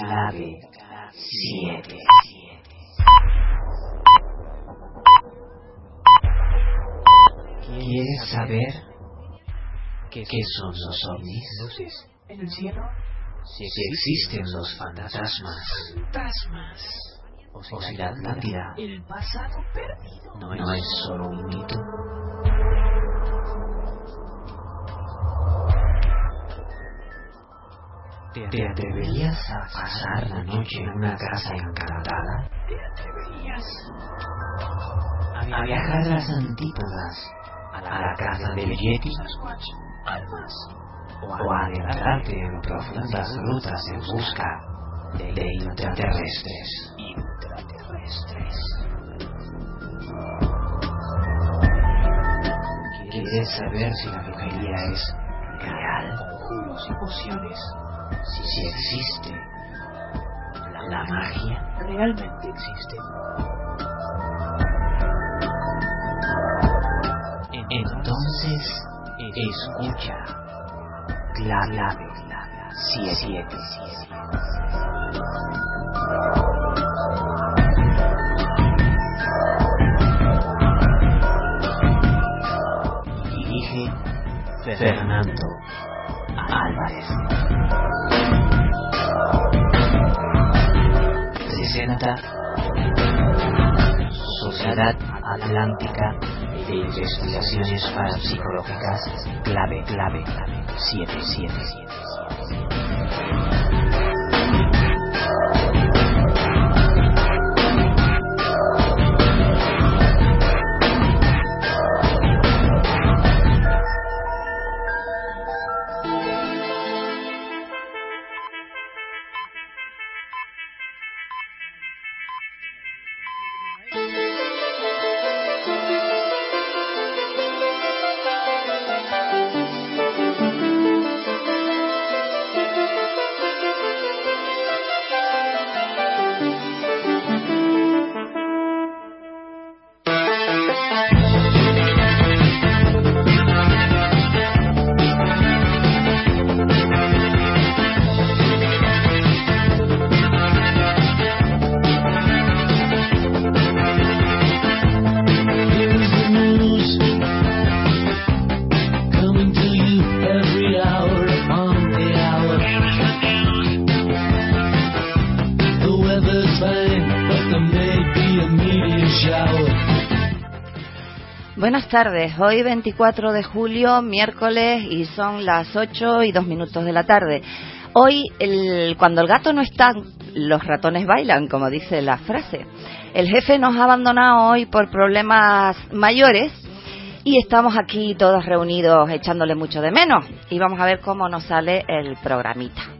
Clave 7. ¿Quieres saber qué son los ovnis? ¿En el cielo? Si existen los fantasmas. Fantasmas. O si la Atlántida El pasado perdido. no es solo un mito. ¿Te atreverías a pasar la noche en una casa encantada? ¿Te atreverías? A viajar a las antípodas, a la casa del Yeti, o a adentrarte en profundas rutas en busca de intraterrestres. Intraterrestres. ¿Quieres saber si la brujería es real? Conjuros y pociones. Si, existe la magia. Realmente existen. Entonces, escucha. Clave 7. Dirige Fernando Álvarez. Presenta Sociedad Atlántica de Investigaciones Parapsicológicas Clave Clave 77. Tardes, hoy 24 de julio, miércoles, y son las 8 y 2 minutos de la tarde. Hoy, el- cuando el gato no está, los ratones bailan, como dice la frase. El jefe nos ha abandonado hoy por problemas mayores y estamos aquí todos reunidos echándole mucho de menos. Y vamos a ver cómo nos sale el programita.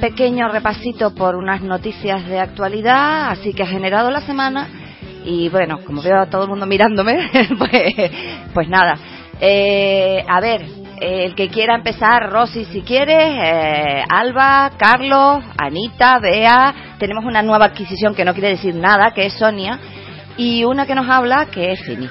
Pequeño repasito por unas noticias de actualidad, así que ha generado la semana. Y bueno, como veo a todo el mundo mirándome, pues, pues nada. Eh, a ver, el que quiera empezar, Rosy, si quieres, eh, Alba, Carlos, Anita, Bea. Tenemos una nueva adquisición que no quiere decir nada, que es Sonia. Y una que nos habla, que es Fini.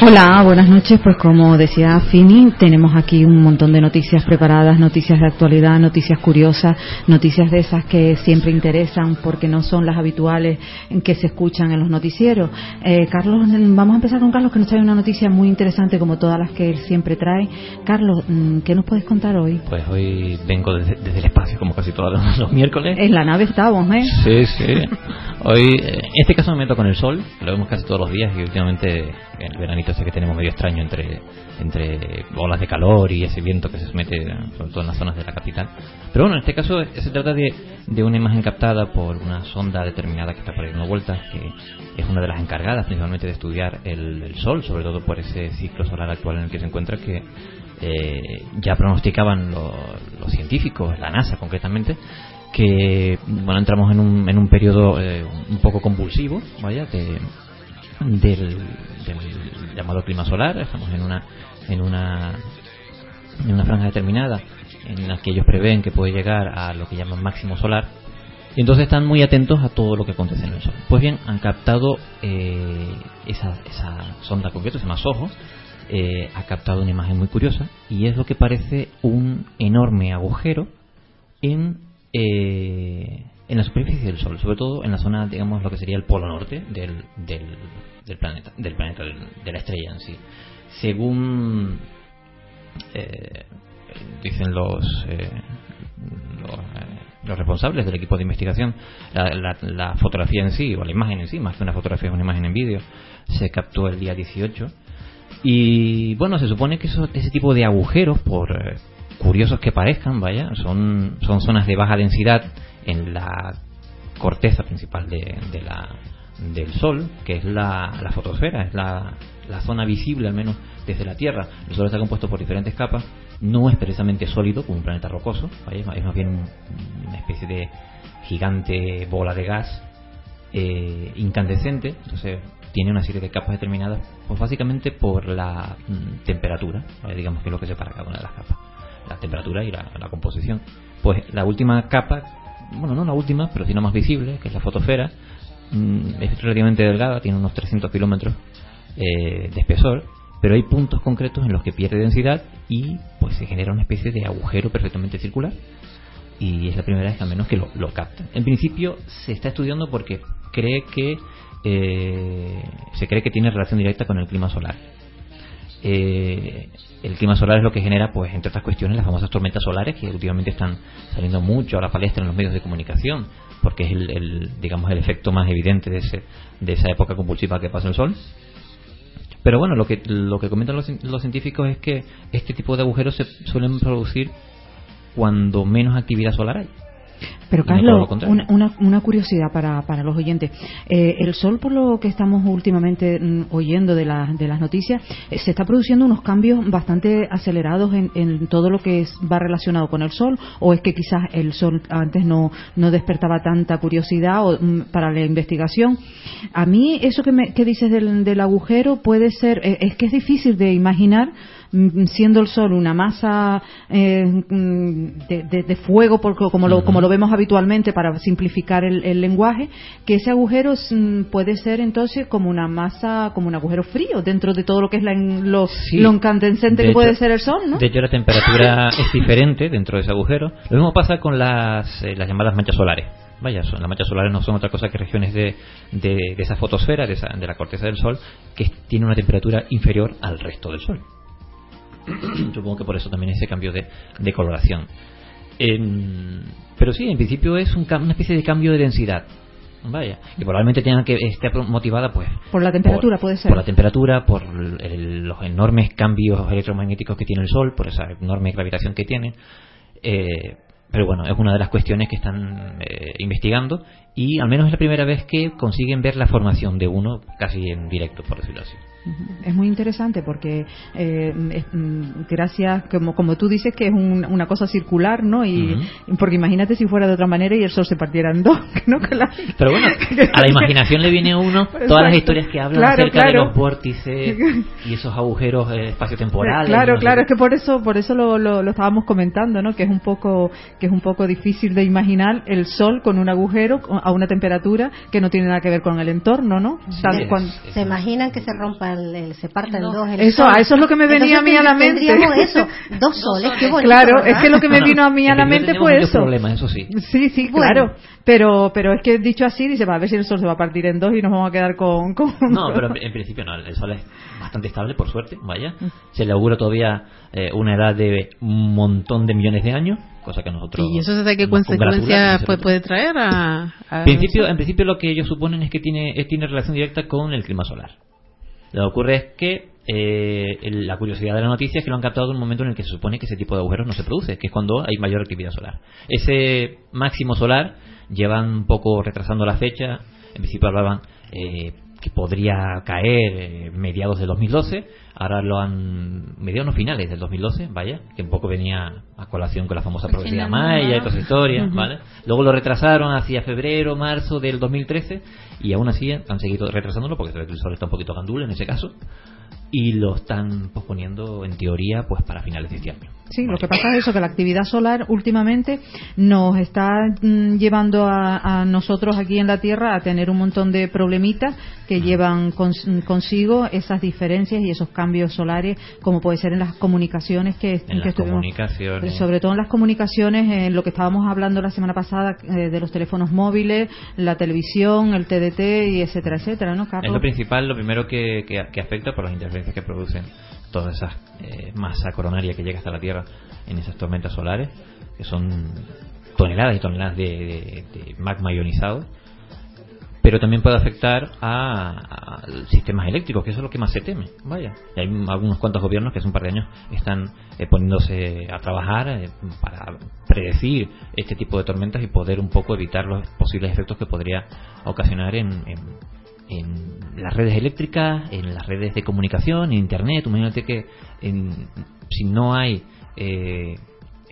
Hola, buenas noches. Pues como decía Fini, tenemos aquí un montón de noticias preparadas, noticias de actualidad, noticias curiosas, noticias de esas que siempre interesan porque no son las habituales que se escuchan en los noticieros. Eh, Carlos, vamos a empezar con Carlos que nos trae una noticia muy interesante como todas las que él siempre trae. Carlos, mm, ¿qué nos puedes contar hoy? Pues hoy vengo desde, desde el espacio como casi todos los, los miércoles. En la nave estamos, ¿eh? Sí, sí. Hoy, eh, en este caso me meto con el sol, lo vemos casi todos los días y últimamente en el sé que tenemos medio extraño entre, entre olas de calor y ese viento que se mete sobre todo en las zonas de la capital. Pero bueno, en este caso eh, se trata de, de una imagen captada por una sonda determinada que está por ahí dando vueltas, que es una de las encargadas principalmente de estudiar el, sol, sobre todo por ese ciclo solar actual en el que se encuentra, que eh, ya pronosticaban lo- los científicos, la NASA concretamente, que bueno entramos en un, en un periodo eh, un poco convulsivo, vaya, de, del, del llamado clima solar, estamos en una en una en una franja determinada en la que ellos prevén que puede llegar a lo que llaman máximo solar y entonces están muy atentos a todo lo que acontece en el Sol. Pues bien, han captado eh, esa, esa sonda concreta, se llama SOHO, eh, ha captado una imagen muy curiosa y es lo que parece un enorme agujero en, eh, en la superficie del Sol, sobre todo en la zona, digamos, lo que sería el polo norte del, del, del planeta, del planeta, de la estrella en sí. Según eh, dicen los, eh, los, eh, responsables del equipo de investigación, la, la- la fotografía en sí, o la imagen en sí, más que una fotografía, es una imagen en vídeo, se captó el día 18. Y bueno, se supone que eso- ese tipo de agujeros, por eh, curiosos que parezcan, vaya, son, son zonas de baja densidad en la corteza principal de, de la, del Sol, que es la, la fotosfera, es la, la zona visible al menos desde la Tierra. El Sol está compuesto por diferentes capas, no es precisamente sólido como un planeta rocoso, es más bien un- una especie de gigante bola de gas eh, incandescente, entonces tiene una serie de capas determinadas, pues básicamente por la mm, temperatura, digamos que es lo que separa cada una de las capas, la temperatura y la composición. Pues la última capa, bueno, no la última, pero sí la más visible, que es la fotosfera, mm, es relativamente delgada, tiene unos 300 kilómetros eh, de espesor, pero hay puntos concretos en los que pierde densidad y pues se genera una especie de agujero perfectamente circular y es la primera vez al menos que lo, lo. En principio se está estudiando porque cree que eh, se cree que tiene relación directa con el clima solar. Eh, el clima solar es lo que genera, pues, entre otras cuestiones, las famosas tormentas solares que últimamente están saliendo mucho a la palestra en los medios de comunicación, porque es el, el, digamos, el efecto más evidente de, ese, de esa época convulsiva que pasa el Sol. Pero bueno, lo que, lo que comentan los, los científicos es que este tipo de agujeros se suelen producir cuando menos actividad solar hay. Pero no Carlos, una, una, una curiosidad para, para los oyentes. Eh, el sol, por lo que estamos últimamente mm, oyendo de, la- de las noticias, eh, se está produciendo unos cambios bastante acelerados en, en todo lo que es- va relacionado con el sol, o es que quizás el sol antes no, no despertaba tanta curiosidad o, mm, para la investigación. A mí, eso que, me, que dices del, del agujero puede ser, eh, es que es difícil de imaginar siendo el sol una masa eh, mm, de, de- de fuego, porque como lo, como lo vemos habitualmente para simplificar el, el lenguaje, que ese agujero mm, puede ser entonces como una masa, como un agujero frío dentro de todo lo que es la, lo, Sí. lo incandescente De que puede ser el sol, ¿no? De hecho, la temperatura es diferente dentro de ese agujero. Lo mismo pasa con las, eh, las llamadas manchas solares. Vaya, son, las manchas solares no son otra cosa que regiones de, de, de esa fotosfera, de, esa- de la corteza del Sol, que tiene una temperatura inferior al resto del Sol. Supongo que por eso también ese cambio de, de coloración. Pero sí, en principio es un una especie de cambio de densidad. Vaya, y probablemente tenga que esté motivada pues Por la temperatura puede ser. por la temperatura, por el- los enormes cambios electromagnéticos que tiene el Sol, por esa enorme gravitación que tiene. Eh, pero bueno, es una de las cuestiones que están eh, investigando y al menos es la primera vez que consiguen ver la formación de uno casi en directo, por decirlo así. Es muy interesante porque eh, es, mm, gracias, como, como tú dices, que es un- una cosa circular, ¿no? Y porque imagínate si fuera de otra manera y el sol se partiera en dos, ¿no? Que la- Pero bueno, a la imaginación le viene a uno todas las historias que hablan Claro, acerca de claro. los vórtices y esos agujeros eh, espaciotemporales. Claro, no claro, es que por eso, por eso lo, lo, lo estábamos comentando, ¿no? Que es un poco, que es un poco difícil de imaginar el sol con un agujero, a una temperatura que no tiene nada que ver con el entorno, ¿no? Es- es- Se imaginan que se rompa el, el- se parta en dos el Eso- eso es lo que me venía a mí a la mente. Eso, dos soles, qué bonito. Claro, ¿verdad? es que lo que me No, vino a mí a la mente fue eso. sí. Sí, sí, Bueno. claro. Pero, pero es que dicho así, dice, va a ver si el sol se va a partir en dos y nos vamos a quedar con... con- No, pero en principio no, el sol es bastante estable, por suerte, vaya. Se le augura todavía eh, una edad de un montón de millones de años, cosa que nosotros... ¿Y eso desde qué consecuencias sé. puede traer a, principio, en principio lo que ellos suponen es que tiene, tiene relación directa con el clima solar. Lo que ocurre es que eh, la curiosidad de la noticia es que lo han captado en un momento en el que se supone que ese tipo de agujeros no se produce, que es cuando hay mayor actividad solar. Ese máximo solar llevan un poco retrasando la fecha, en principio hablaban eh, que podría caer eh, mediados del 2012, ahora lo han mediados no finales del 2012, vaya, que un poco venía a colación con la famosa progresividad final, maya y todas esas historias. ¿vale? Luego lo retrasaron hacia febrero, marzo del 2013 y aún así han seguido retrasándolo porque el sol está un poquito gandul en ese caso y lo están posponiendo en teoría pues para finales de este año. Sí, lo que pasa es eso, que la actividad solar últimamente nos está mm, llevando a, a nosotros aquí en la Tierra a tener un montón de problemitas que llevan cons- consigo esas diferencias y esos cambios solares, como puede ser en las comunicaciones que, En que las estuvimos- comunicaciones. Sobre todo en las comunicaciones, en lo que estábamos hablando la semana pasada eh, de los teléfonos móviles, la televisión, el TDT y etcétera, etcétera, ¿no, Es Carlos? lo principal, lo primero que, que- que afecta por las interferencias que producen toda esa eh, masa coronaria que llega hasta la Tierra en esas tormentas solares, que son toneladas y toneladas de, de- magma ionizado. Pero también puede afectar a, a sistemas eléctricos, que eso es lo que más se teme. Vaya, y hay algunos cuantos gobiernos que hace un par de años están eh, poniéndose a trabajar eh, para predecir este tipo de tormentas y poder un poco evitar los posibles efectos que podría ocasionar en, en, en las redes eléctricas, en las redes de comunicación, en internet. Imagínate que en- si no hay eh,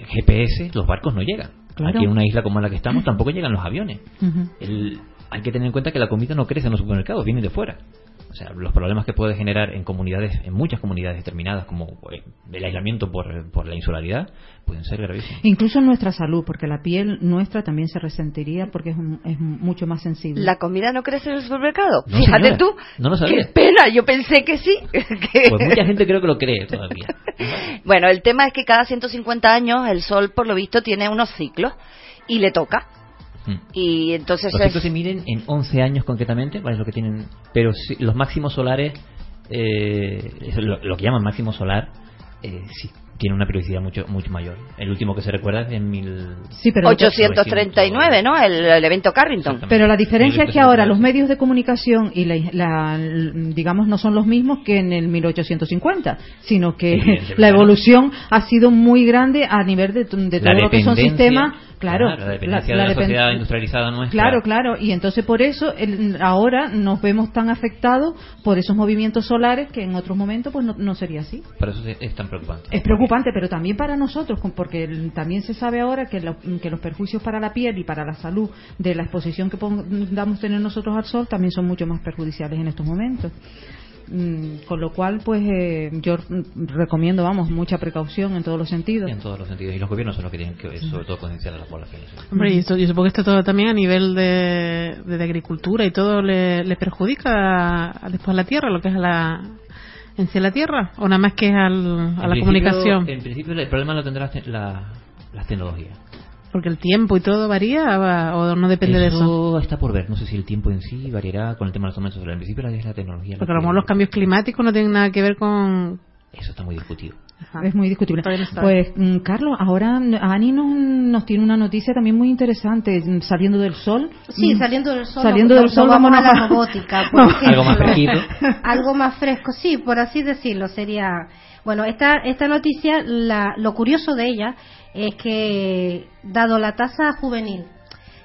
GPS, los barcos no llegan. Claro. Aquí en una isla como la que estamos tampoco llegan los aviones. El- hay que tener en cuenta que la comida no crece en los supermercados, viene de fuera. O sea, los problemas que puede generar en comunidades, en muchas comunidades determinadas, como eh, el aislamiento por, por la insularidad, pueden ser gravísimos. Incluso en nuestra salud, porque la piel nuestra también se resentiría porque es, un- es mucho más sensible. ¿La comida no crece en el supermercado? No, Fíjate señora, tú. no lo sabía. Qué pena, yo pensé que sí. que- Pues mucha gente creo que lo cree todavía. Bueno, el tema es que cada 150 años el Sol, por lo visto, tiene unos ciclos y le toca. Mm. Y entonces Los es- ciclos se miden en 11 años concretamente, ¿vale? Es lo que tienen, pero si- los máximos solares, eh, lo que llaman máximo solar, eh, sí, tiene una periodicidad mucho mucho mayor. El último que se recuerda es en mil... Sí, pero 839, ¿no? El, el evento Carrington. Pero la diferencia es que ahora los 1839. medios de comunicación y la, la- digamos no son los mismos que en el 1850, sino que Evidentemente, la ¿no? evolución ha sido muy grande a nivel de, de todo lo que son sistemas, claro, la dependencia la- de la sociedad industrializada nuestra. Claro, claro, y entonces por eso el- ahora nos vemos tan afectados por esos movimientos solares que en otros momentos pues no, no sería así. Por eso es, es tan preocupante. Es preocupante, pero también para nosotros, porque también se sabe ahora que, lo- que los perjuicios para la piel y para la salud de la exposición que podamos tener nosotros al sol también son mucho más perjudiciales en estos momentos. Mm, con lo cual, pues eh, yo recomiendo, vamos, mucha precaución en todos los sentidos. En todos los sentidos. Y los gobiernos son los que tienen que, sobre todo, concienciar a la población. sí. Hombre, y esto- yo supongo que esto todo también a nivel de, de, de agricultura y todo le, le perjudica a- después a la tierra, lo que es a la, en sí la tierra, o nada más que es al- a la comunicación, En principio, el problema lo tendrá la, las tecnologías. porque el tiempo y todo varía va- o no depende de eso. está por ver. No sé si el tiempo en sí variará con el tema de los tormentos solares. En principio, la, es la tecnología. Porque a lo mejor los cambios climáticos no tienen nada que ver con... Eso está muy discutido. Es muy discutible. Pues, mm, Carlos, ahora mm, Ani nos, nos tiene una noticia también muy interesante, mm, saliendo del sol. Sí, saliendo del sol. Saliendo del sol, vamos a la robótica. por Vamos. ejemplo. Algo más fresquito. algo más fresco, sí, por así decirlo, sería. Bueno, esta, esta noticia, la, lo curioso de ella es que, dado la tasa juvenil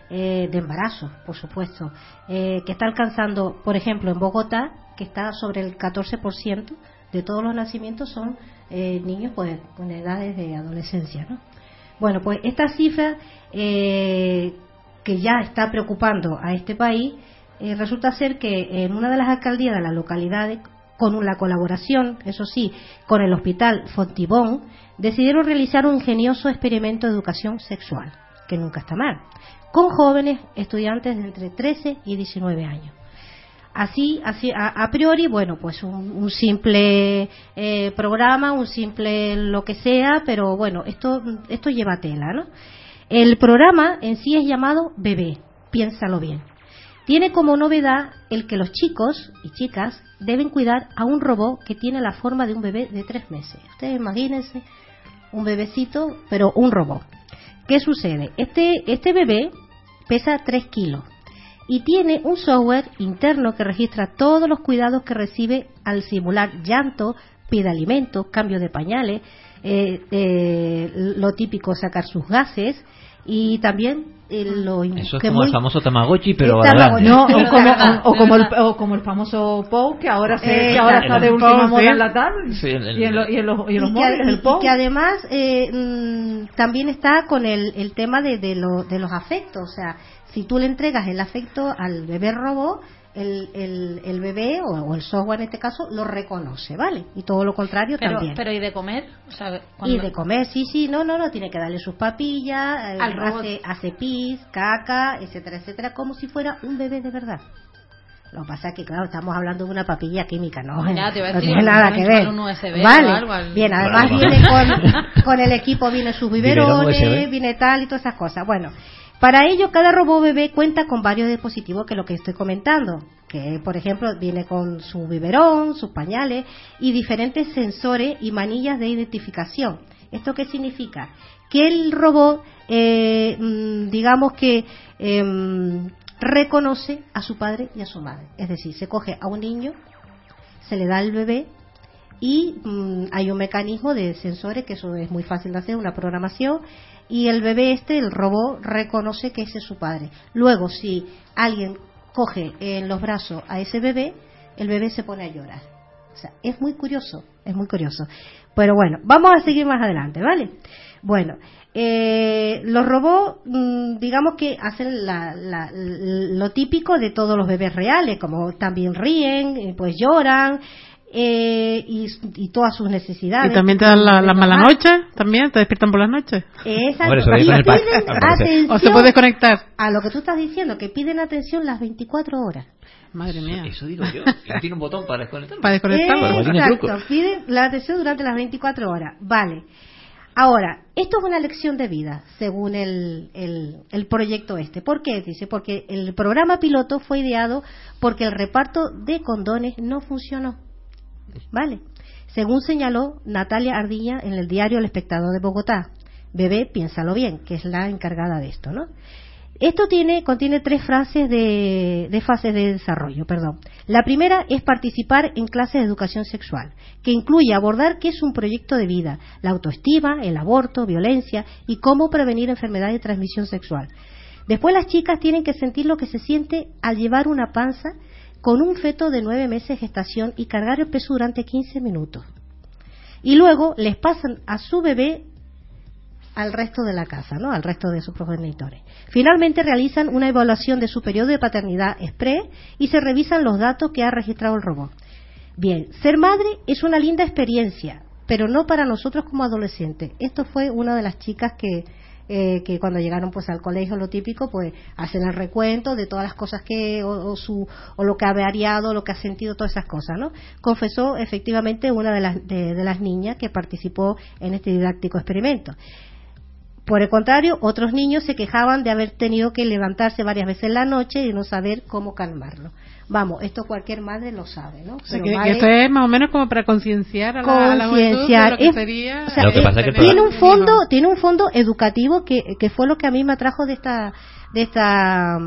eh, de embarazo, por supuesto, eh, que está alcanzando, por ejemplo, en Bogotá, que está sobre el 14% de todos los nacimientos son eh, niños pues con edades de adolescencia, ¿no? Bueno, pues esta cifra eh, que ya está preocupando a este país, eh, resulta ser que en una de las alcaldías de las localidades, con la colaboración, eso sí, con el hospital Fontibón, decidieron realizar un ingenioso experimento de educación sexual. que nunca está mal, con jóvenes estudiantes de entre 13 y 19 años. Así, así a, a priori, bueno, pues un, un simple eh, programa, un simple lo que sea, pero bueno, esto, esto lleva tela, ¿no? El programa en sí es llamado Bebé, piénsalo bien. Tiene como novedad el que los chicos y chicas deben cuidar a un robot que tiene la forma de un bebé de tres meses. Ustedes imagínense un bebecito, pero un robot. ¿Qué sucede? Este, este bebé pesa 3 kilos y tiene un software interno que registra todos los cuidados que recibe al simular llanto, pide alimentos, cambio de pañales, eh, eh, lo típico sacar sus gases y también eh, lo Eso es que como muy- el famoso Tamagotchi, pero adelante. No, o como, o, o como el, o como el famoso Pou, que ahora, se, Eh, que ahora está de última moda sí. en la tarde. Sí, el- el- y, en lo- y en los, y en los y que, móviles, y- el y Pou. que además eh, mm, también está con el, el tema de, de, lo- de los afectos. O sea, si tú le entregas el afecto al bebé robot, el, el, el bebé o, o el software en este caso lo reconoce, ¿vale? Y todo lo contrario Pero, también. pero ¿y de comer? O sea, Y de comer, sí, sí, no, no, no, tiene que darle sus papillas, eh, Al robot. hace, hace pis, caca, etcétera, etcétera, como si fuera un bebé de verdad. Lo que pasa es que, claro, estamos hablando de una papilla química, ¿no? Ya, te iba a no decir, tiene nada no que ver. un USB o vale, algo al- bien, además viene con, con el equipo, viene sus biberones, viene tal y todas esas cosas. Bueno, para ello, cada robot bebé cuenta con varios dispositivos que es lo que estoy comentando. Que, por ejemplo, viene con su biberón, sus pañales y diferentes sensores y manillas de identificación. ¿Esto qué significa? Que el robot, eh, mm, digamos que em, reconoce a su padre y a su madre. Es decir, se coge a un niño, se le da al bebé y mm, hay un mecanismo de sensores que eso es muy fácil de hacer, una programación y el bebé este, el robot, reconoce que ese es su padre. Luego, si alguien coge en los brazos a ese bebé, el bebé se pone a llorar. O sea, es muy curioso, es muy curioso. Pero bueno, vamos a seguir más adelante, ¿vale? Bueno, eh, los robots, mm, digamos que hacen la- la- lo típico de todos los bebés reales, como también ríen, eh, pues lloran, eh, y, y todas sus necesidades. Y también te dan la, la mala noche, también te despiertan por las noches. Exacto. Eso Y piden atención O se puede desconectar. a lo que tú estás diciendo, que piden atención las 24 horas. Madre mía. Eso digo yo. Tiene un botón para desconectar. Para desconectar. Exacto, piden la atención durante las 24 horas. Vale. Ahora, esto es una lección de vida, según el, el, el proyecto este. ¿Por qué? Dice, porque el programa piloto fue ideado porque el reparto de condones no funcionó. ¿Vale? Según señaló Natalia Ardilla en el diario El Espectador de Bogotá. Bebé, piénsalo bien, que es la encargada de esto, ¿no? Esto tiene, contiene tres frases de, de fases de desarrollo, perdón. La primera es participar en clases de educación sexual, que incluye abordar qué es un proyecto de vida, la autoestima, el aborto, violencia y cómo prevenir enfermedades de transmisión sexual. Después las chicas tienen que sentir lo que se siente al llevar una panza con un feto de nueve meses de gestación y cargar el peso durante 15 minutos. Y luego les pasan a su bebé al resto de la casa, ¿no? al resto de sus progenitores. Finalmente realizan una evaluación de su periodo de paternidad express y se revisan los datos que ha registrado el robot. Bien, ser madre es una linda experiencia, pero no para nosotros como adolescentes. Esto fue una de las chicas que, eh, que cuando llegaron pues al colegio, lo típico, pues hacen el recuento de todas las cosas que, o, su, o lo que ha variado, lo que ha sentido, todas esas cosas, ¿no? Confesó efectivamente una de las, de, de las niñas que participó en este didáctico experimento. Por el contrario, otros niños se quejaban de haber tenido que levantarse varias veces en la noche y no saber cómo calmarlo. Vamos, esto cualquier madre lo sabe, ¿no? O sea, que, esto es más o menos como para concienciar a la, a la juventud de concienciar. lo que Es- sería. o sea, Lo que es- pasa es que el tiene un fondo, tiene un fondo educativo que, que fue lo que a mí me atrajo de esta de esta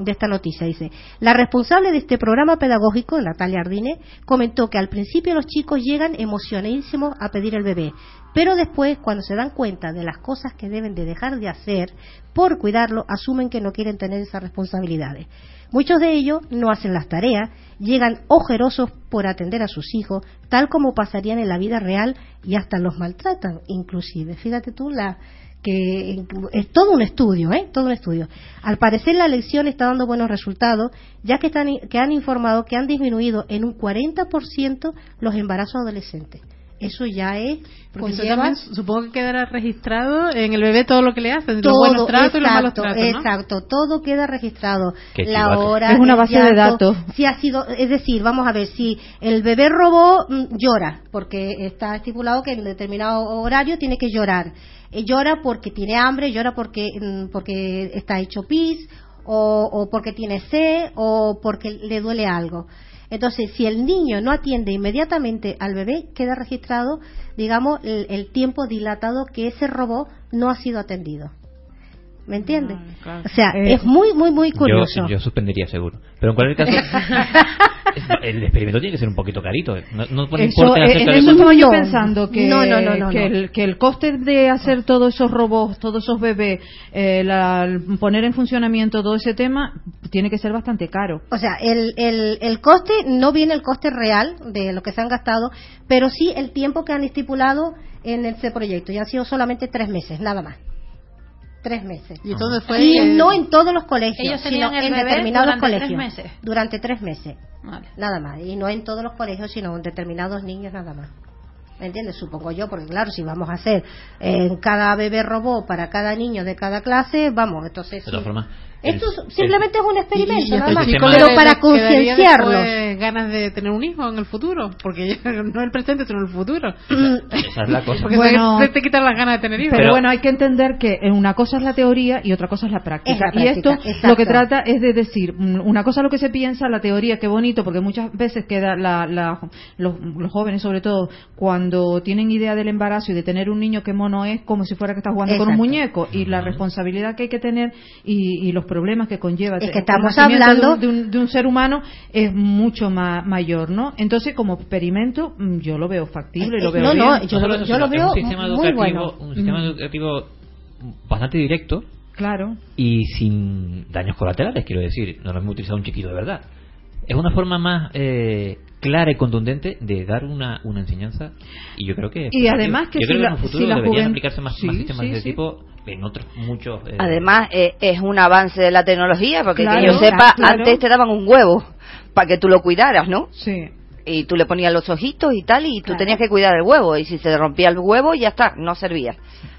de esta noticia dice la responsable de este programa pedagógico Natalia Ardine comentó que al principio los chicos llegan emocionadísimos a pedir el bebé pero después cuando se dan cuenta de las cosas que deben de dejar de hacer por cuidarlo asumen que no quieren tener esas responsabilidades Muchos de ellos no hacen las tareas, llegan ojerosos por atender a sus hijos, tal como pasarían en la vida real y hasta los maltratan, inclusive. Fíjate tú la que es todo un estudio, ¿eh? Todo un estudio. Al parecer la lección está dando buenos resultados, ya que están que han informado que han disminuido en un 40% los embarazos adolescentes. Eso ya es Porque eso conlleva también supongo que quedará registrado en el bebé todo lo que le hacen, los todo buenos tratos y los malos exacto, tratos, ¿no? exacto todo queda registrado Qué la chivato. hora Es una base de datos. si ha sido es decir vamos a ver si el bebé robó mm, llora porque está estipulado que en determinado horario tiene que llorar Eh, llora porque tiene hambre llora porque mm, porque está hecho pis o, o porque tiene sed o porque le duele algo entonces, si el niño no atiende inmediatamente al bebé, queda registrado, digamos, el, el tiempo dilatado que ese robot no ha sido atendido. ¿Me entiendes? Ah, claro. O sea, Eh, es muy, muy, muy curioso. Yo, yo suspendería seguro. Pero en cualquier caso, el experimento tiene que ser un poquito carito. No, no pone Eso, eh, en de eso estaba yo No. pensando que, No, no, no, no, que, no. El, que el coste de hacer todos esos robots, todos esos bebés, eh, la- poner en funcionamiento todo ese tema, tiene que ser bastante caro. O sea, el, el, el coste no viene el coste real de lo que se han gastado, pero sí el tiempo que han estipulado en este proyecto. Y han sido solamente tres meses, nada más. Tres meses. Y entonces fue Y eh, no en todos los colegios, Ellos sino en determinados durante tres colegios. meses. Durante tres meses. Vale. Nada más. Y no en todos los colegios, sino en determinados niños nada más. ¿Me entiendes? Supongo yo, porque claro, si vamos a hacer en cada bebé robot para cada niño de cada clase, vamos, entonces... De todas formas, Esto el- simplemente es un experimento, nada más. Pero para después ganas de tener un hijo en el futuro, porque no el presente, sino el futuro. Esa es la cosa. Porque Bueno, se te quitan las ganas de tener hijos. Pero, Pero- bueno, hay que entender que una cosa es la teoría y otra cosa es la práctica. Es la y esto exacto. lo que trata es de decir, mm, una cosa es lo que se piensa, la teoría, qué bonito, porque muchas veces queda la, la- los, los jóvenes, sobre todo, cuando tienen idea del embarazo y de tener un niño que mono es como si fuera que está jugando con un muñeco y la responsabilidad que hay que tener y, y los problemas que conlleva Es el que estamos de un- de un, de un ser humano es mucho ma- mayor, ¿no? Entonces, como experimento, mm, yo lo veo factible, lo Eh, veo no, bien. no, yo, solo lo, eso, yo sino lo que es veo un sistema muy educativo, bueno. un sistema educativo bastante directo Claro. y sin daños colaterales, quiero decir. No lo hemos utilizado un chiquito de verdad. Es una forma más eh, clara y contundente de dar una, una enseñanza y yo creo que... Y además que yo si creo la- en un futuro si la deberían juven- aplicarse más, Sí, más sistemas sí, de ese sí. tipo en otros muchos... eh, Además, eh, es un avance de la tecnología, porque Claro, que yo sepa, claro. antes te daban un huevo para que tú lo cuidaras, ¿no? Sí. Y tú le ponías los ojitos y tal, y tú Claro. tenías que cuidar el huevo, y si se rompía el huevo, ya está, no servía.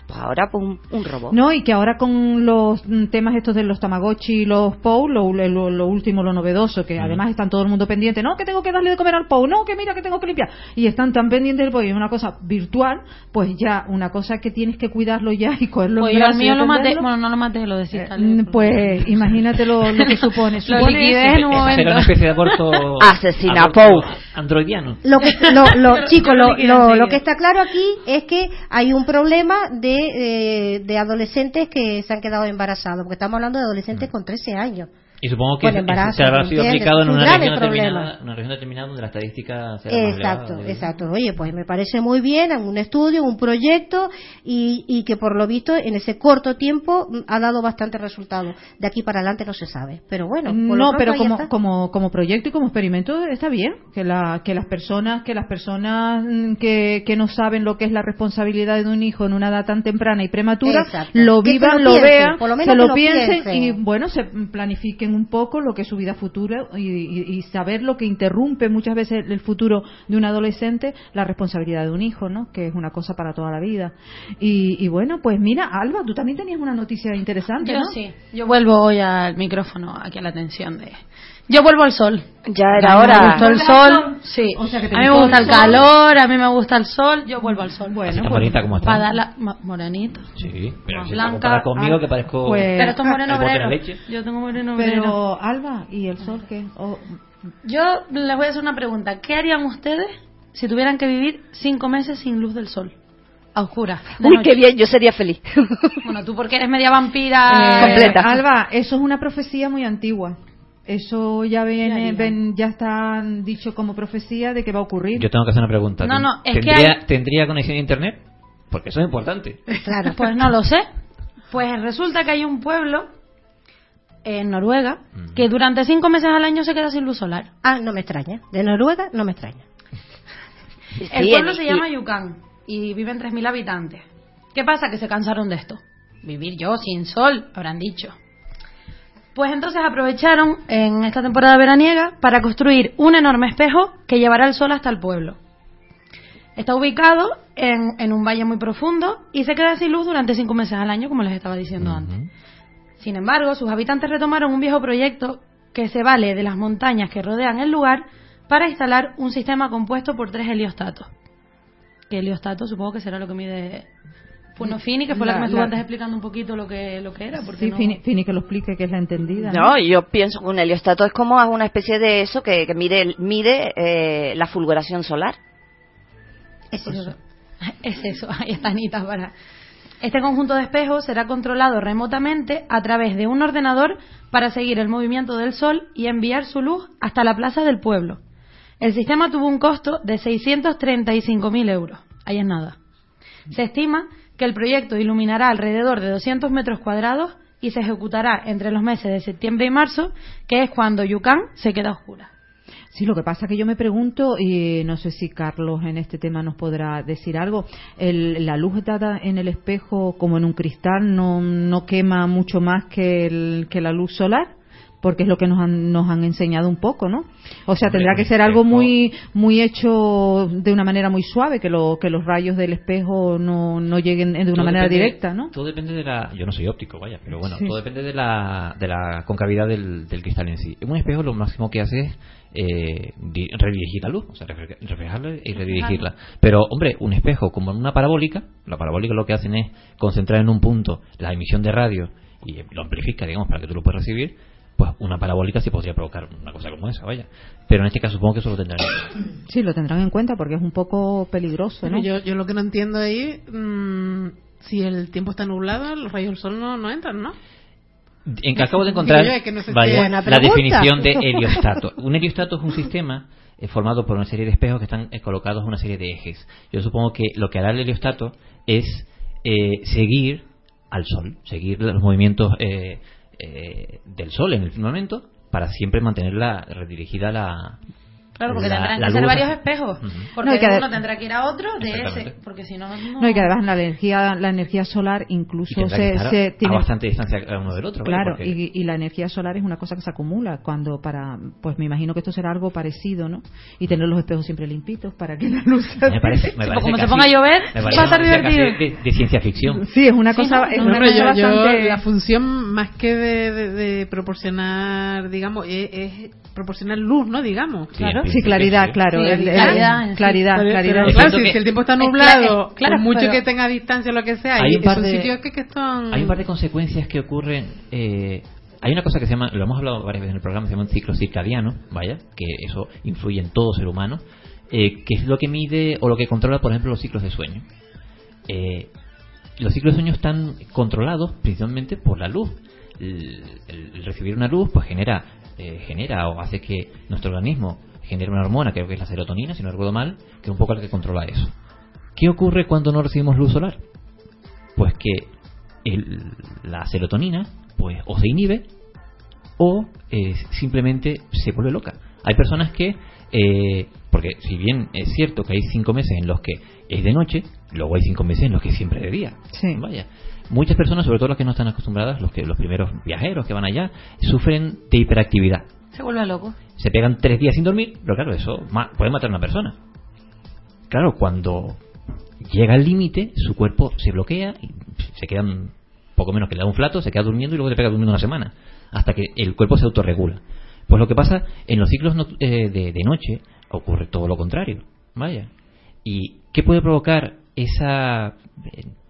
Pues ahora, pues un, un robot. No, y que ahora con los mm, temas estos de los Tamagotchi y los POU, lo, lo- lo último, lo novedoso, que además están todo el mundo pendiente, no, que tengo que darle de comer al POU, no, que mira que tengo que limpiar, y están tan pendientes del POU, y es una cosa virtual, pues ya, una cosa que tienes que cuidarlo ya y cogerlo Pues en brazos mío lo bueno, no lo maté, lo eh, desinstalé. pues imagínate lo, lo que supone. Supone en un momento. Será una especie de aborto... Asesina, aborto Pou. Androidiano. Lo que, lo, lo- chicos, lo, lo que está claro aquí es que hay un problema de, eh, de adolescentes que se han quedado embarazados, porque estamos hablando de adolescentes con 13 años. Y supongo que embarazo, se habrá ¿me sido aplicado en una región, determinada, una región determinada donde la estadística más Exacto, elevada. exacto. Oye, pues me parece muy bien, un estudio, un proyecto y, y que por lo visto en ese corto tiempo mm, ha dado bastante resultado. De aquí para adelante no se sabe, pero bueno. por No, pero como, está. como, como proyecto y como experimento está bien que, la, que las personas que las personas mm, que, que no saben lo que es la responsabilidad de un hijo en una edad tan temprana y prematura Exacto. lo vivan, lo vean, se que lo lo piensen, piensen. y bueno se planifiquen un poco lo que es su vida futura y, y- y saber lo que interrumpe muchas veces el futuro de un adolescente la responsabilidad de un hijo, ¿no? Que es una cosa para toda la vida. Y, y bueno, pues mira, Alba, tú también tenías una noticia interesante, Yo ¿no? sí. Yo vuelvo hoy al micrófono, aquí a la atención de... Yo vuelvo al sol. Ya A era mí Me hora. gustó el sol, sí. O sea, que te a mí me gusta el calor, a mí me gusta el sol, yo vuelvo al sol. Bueno, pues, bonita como está. Para dar la... mo- Morenito. Sí, pero Más si te blanca, conmigo ah, que parezco... pues- Pero esto es moreno obrero. Yo tengo moreno obrero. Pero, Alba, ¿y el sol qué? Yo les voy a hacer una pregunta. ¿Qué harían ustedes si tuvieran que vivir cinco meses sin luz del sol? A oscuras. Uy, noche. qué bien, yo sería feliz. Bueno, tú porque eres media vampira. Eh, Completa. Alba, eso es una profecía muy antigua. Eso ya viene, ven- ya está dicho como profecía de que va a ocurrir. Yo tengo que hacer una pregunta. No, no, es que ¿Tendría, hay- ¿Tendría conexión a internet? Porque eso es importante. Claro. Pues no lo sé. Pues resulta que hay un pueblo en Noruega que durante cinco meses al año se queda sin luz solar. Ah, no me extraña. De Noruega no me extraña. El pueblo se llama Yukon y viven 3.000 habitantes. ¿Qué pasa? Que se cansaron de esto. Vivir yo sin sol, habrán dicho. Pues entonces aprovecharon en esta temporada veraniega para construir un enorme espejo que llevará el sol hasta el pueblo. Está ubicado en, en un valle muy profundo y se queda sin luz durante cinco meses al año, como les estaba diciendo antes. Sin embargo, sus habitantes retomaron un viejo proyecto que se vale de las montañas que rodean el lugar para instalar un sistema compuesto por tres heliostatos. Que heliostato supongo que será lo que mide Funofini, que fue la, La- que me estuvo la- antes explicando un poquito lo que, lo que era. Porque Sí, no- Fini, Fini que lo explique, que es la entendida. No, yo pienso que un heliostato es como una especie de eso que, que mide, mide eh, la fulguración solar. Es eso. Es eso, ahí está Anita para. Este conjunto de espejos será controlado remotamente a través de un ordenador para seguir el movimiento del Sol y enviar su luz hasta la plaza del pueblo. El sistema tuvo un costo de 635.000 euros. Ahí es nada. Se estima que el proyecto iluminará alrededor de 200 metros cuadrados y se ejecutará entre los meses de septiembre y marzo, que es cuando Yucán se queda oscura. Sí, lo que pasa que yo me pregunto, y no sé si Carlos en este tema nos podrá decir algo, el- la luz dada en el espejo como en un cristal no, no quema mucho más que, el- que la luz solar, porque es lo que nos han, nos han enseñado un poco, ¿no? O sea, Hombre, tendrá que ser algo muy muy hecho de una manera muy suave, que, lo, que los rayos del espejo no, no lleguen de una manera depende- directa, ¿no? Todo depende de la. Yo no soy óptico, vaya, pero bueno, Sí. todo depende de la, de la concavidad del, del cristal en sí. Un espejo lo máximo que hace es eh, di- redirigir la luz, o sea, refle- reflejarla y redirigirla. Pero, hombre, un espejo como una parabólica, la parabólica lo que hacen es concentrar en un punto la emisión de radio y lo amplifica, digamos, para que tú lo puedas recibir. Pues una parabólica sí podría provocar una cosa como esa, vaya. Pero en este caso supongo que eso lo tendrán. Sí, lo tendrán en cuenta porque es un poco peligroso, ¿no? Yo, yo lo que no entiendo ahí, mm, si el tiempo está nublado, los rayos del sol no, no entran, ¿no? En que acabo de encontrar que no vaya, la definición de heliostato. Un heliostato es un sistema eh, formado por una serie de espejos que están eh, colocados en una serie de ejes. Yo supongo que lo que hará el heliostato es eh, seguir al Sol, seguir los movimientos eh, eh, del Sol en el firmamento para siempre mantenerla redirigida la. Claro, porque la- tendrán la que ser luz varios espejos. Porque No, que uno tendrá que ir a otro de ese. Porque si no, no. No, y que además la energía, la energía solar Y incluso se, estar se a tiene bastante distancia uno del otro. Claro, porque- y, y la energía solar es una cosa que se acumula cuando para, pues me imagino que esto será algo parecido, ¿no? Y tener los espejos siempre limpitos para que la luz se me parece, me parece como se ponga a llover, me va parece a estar divertido. De, de ciencia ficción. Sí, es una Sí, cosa, no, es una cosa yo, yo bastante. la función más que de, de- de proporcionar, digamos, es, es proporcionar luz, ¿no? Digamos. Sí, en Sí, claridad, sí. claro. Sí, el- el- claridad sí. claridad, Pero- claridad. claro, si, el tiempo está es nublado, cla- claro, por mucho pero- que tenga distancia o lo que sea, Hay un par de- sitios que, que están... Hay un par de consecuencias que ocurren. eh, hay una cosa que se llama, lo hemos hablado varias veces en el programa, se llama un ciclo circadiano, vaya, que eso influye en todo ser humano, eh, que es lo que mide o lo que controla, por ejemplo, los ciclos de sueño. Eh, los ciclos de sueño están controlados principalmente por la luz. El, el- el recibir una luz, pues genera, eh, genera o hace que nuestro organismo genere una hormona, creo que es la serotonina, si no recuerdo mal, que es un poco la que controla eso. ¿Qué ocurre cuando no recibimos luz solar? Pues que el- la serotonina pues o se inhibe o eh, simplemente se vuelve loca. Hay personas que, eh, porque si bien es cierto que hay cinco meses en los que es de noche, luego hay cinco meses en los que siempre es de día. Sí. Vaya. Muchas personas, sobre todo las que no están acostumbradas, los que los primeros viajeros que van allá, sufren de hiperactividad. Se vuelve loco. Se pegan tres días sin dormir, pero claro, eso puede matar a una persona. Claro, cuando llega al límite, su cuerpo se bloquea y se quedan poco menos que le da un flato, se queda durmiendo y luego te pega durmiendo una semana, hasta que el cuerpo se autorregula. Pues lo que pasa en los ciclos noc- eh, de, noche ocurre todo lo contrario. Vaya. ¿Y qué puede provocar esa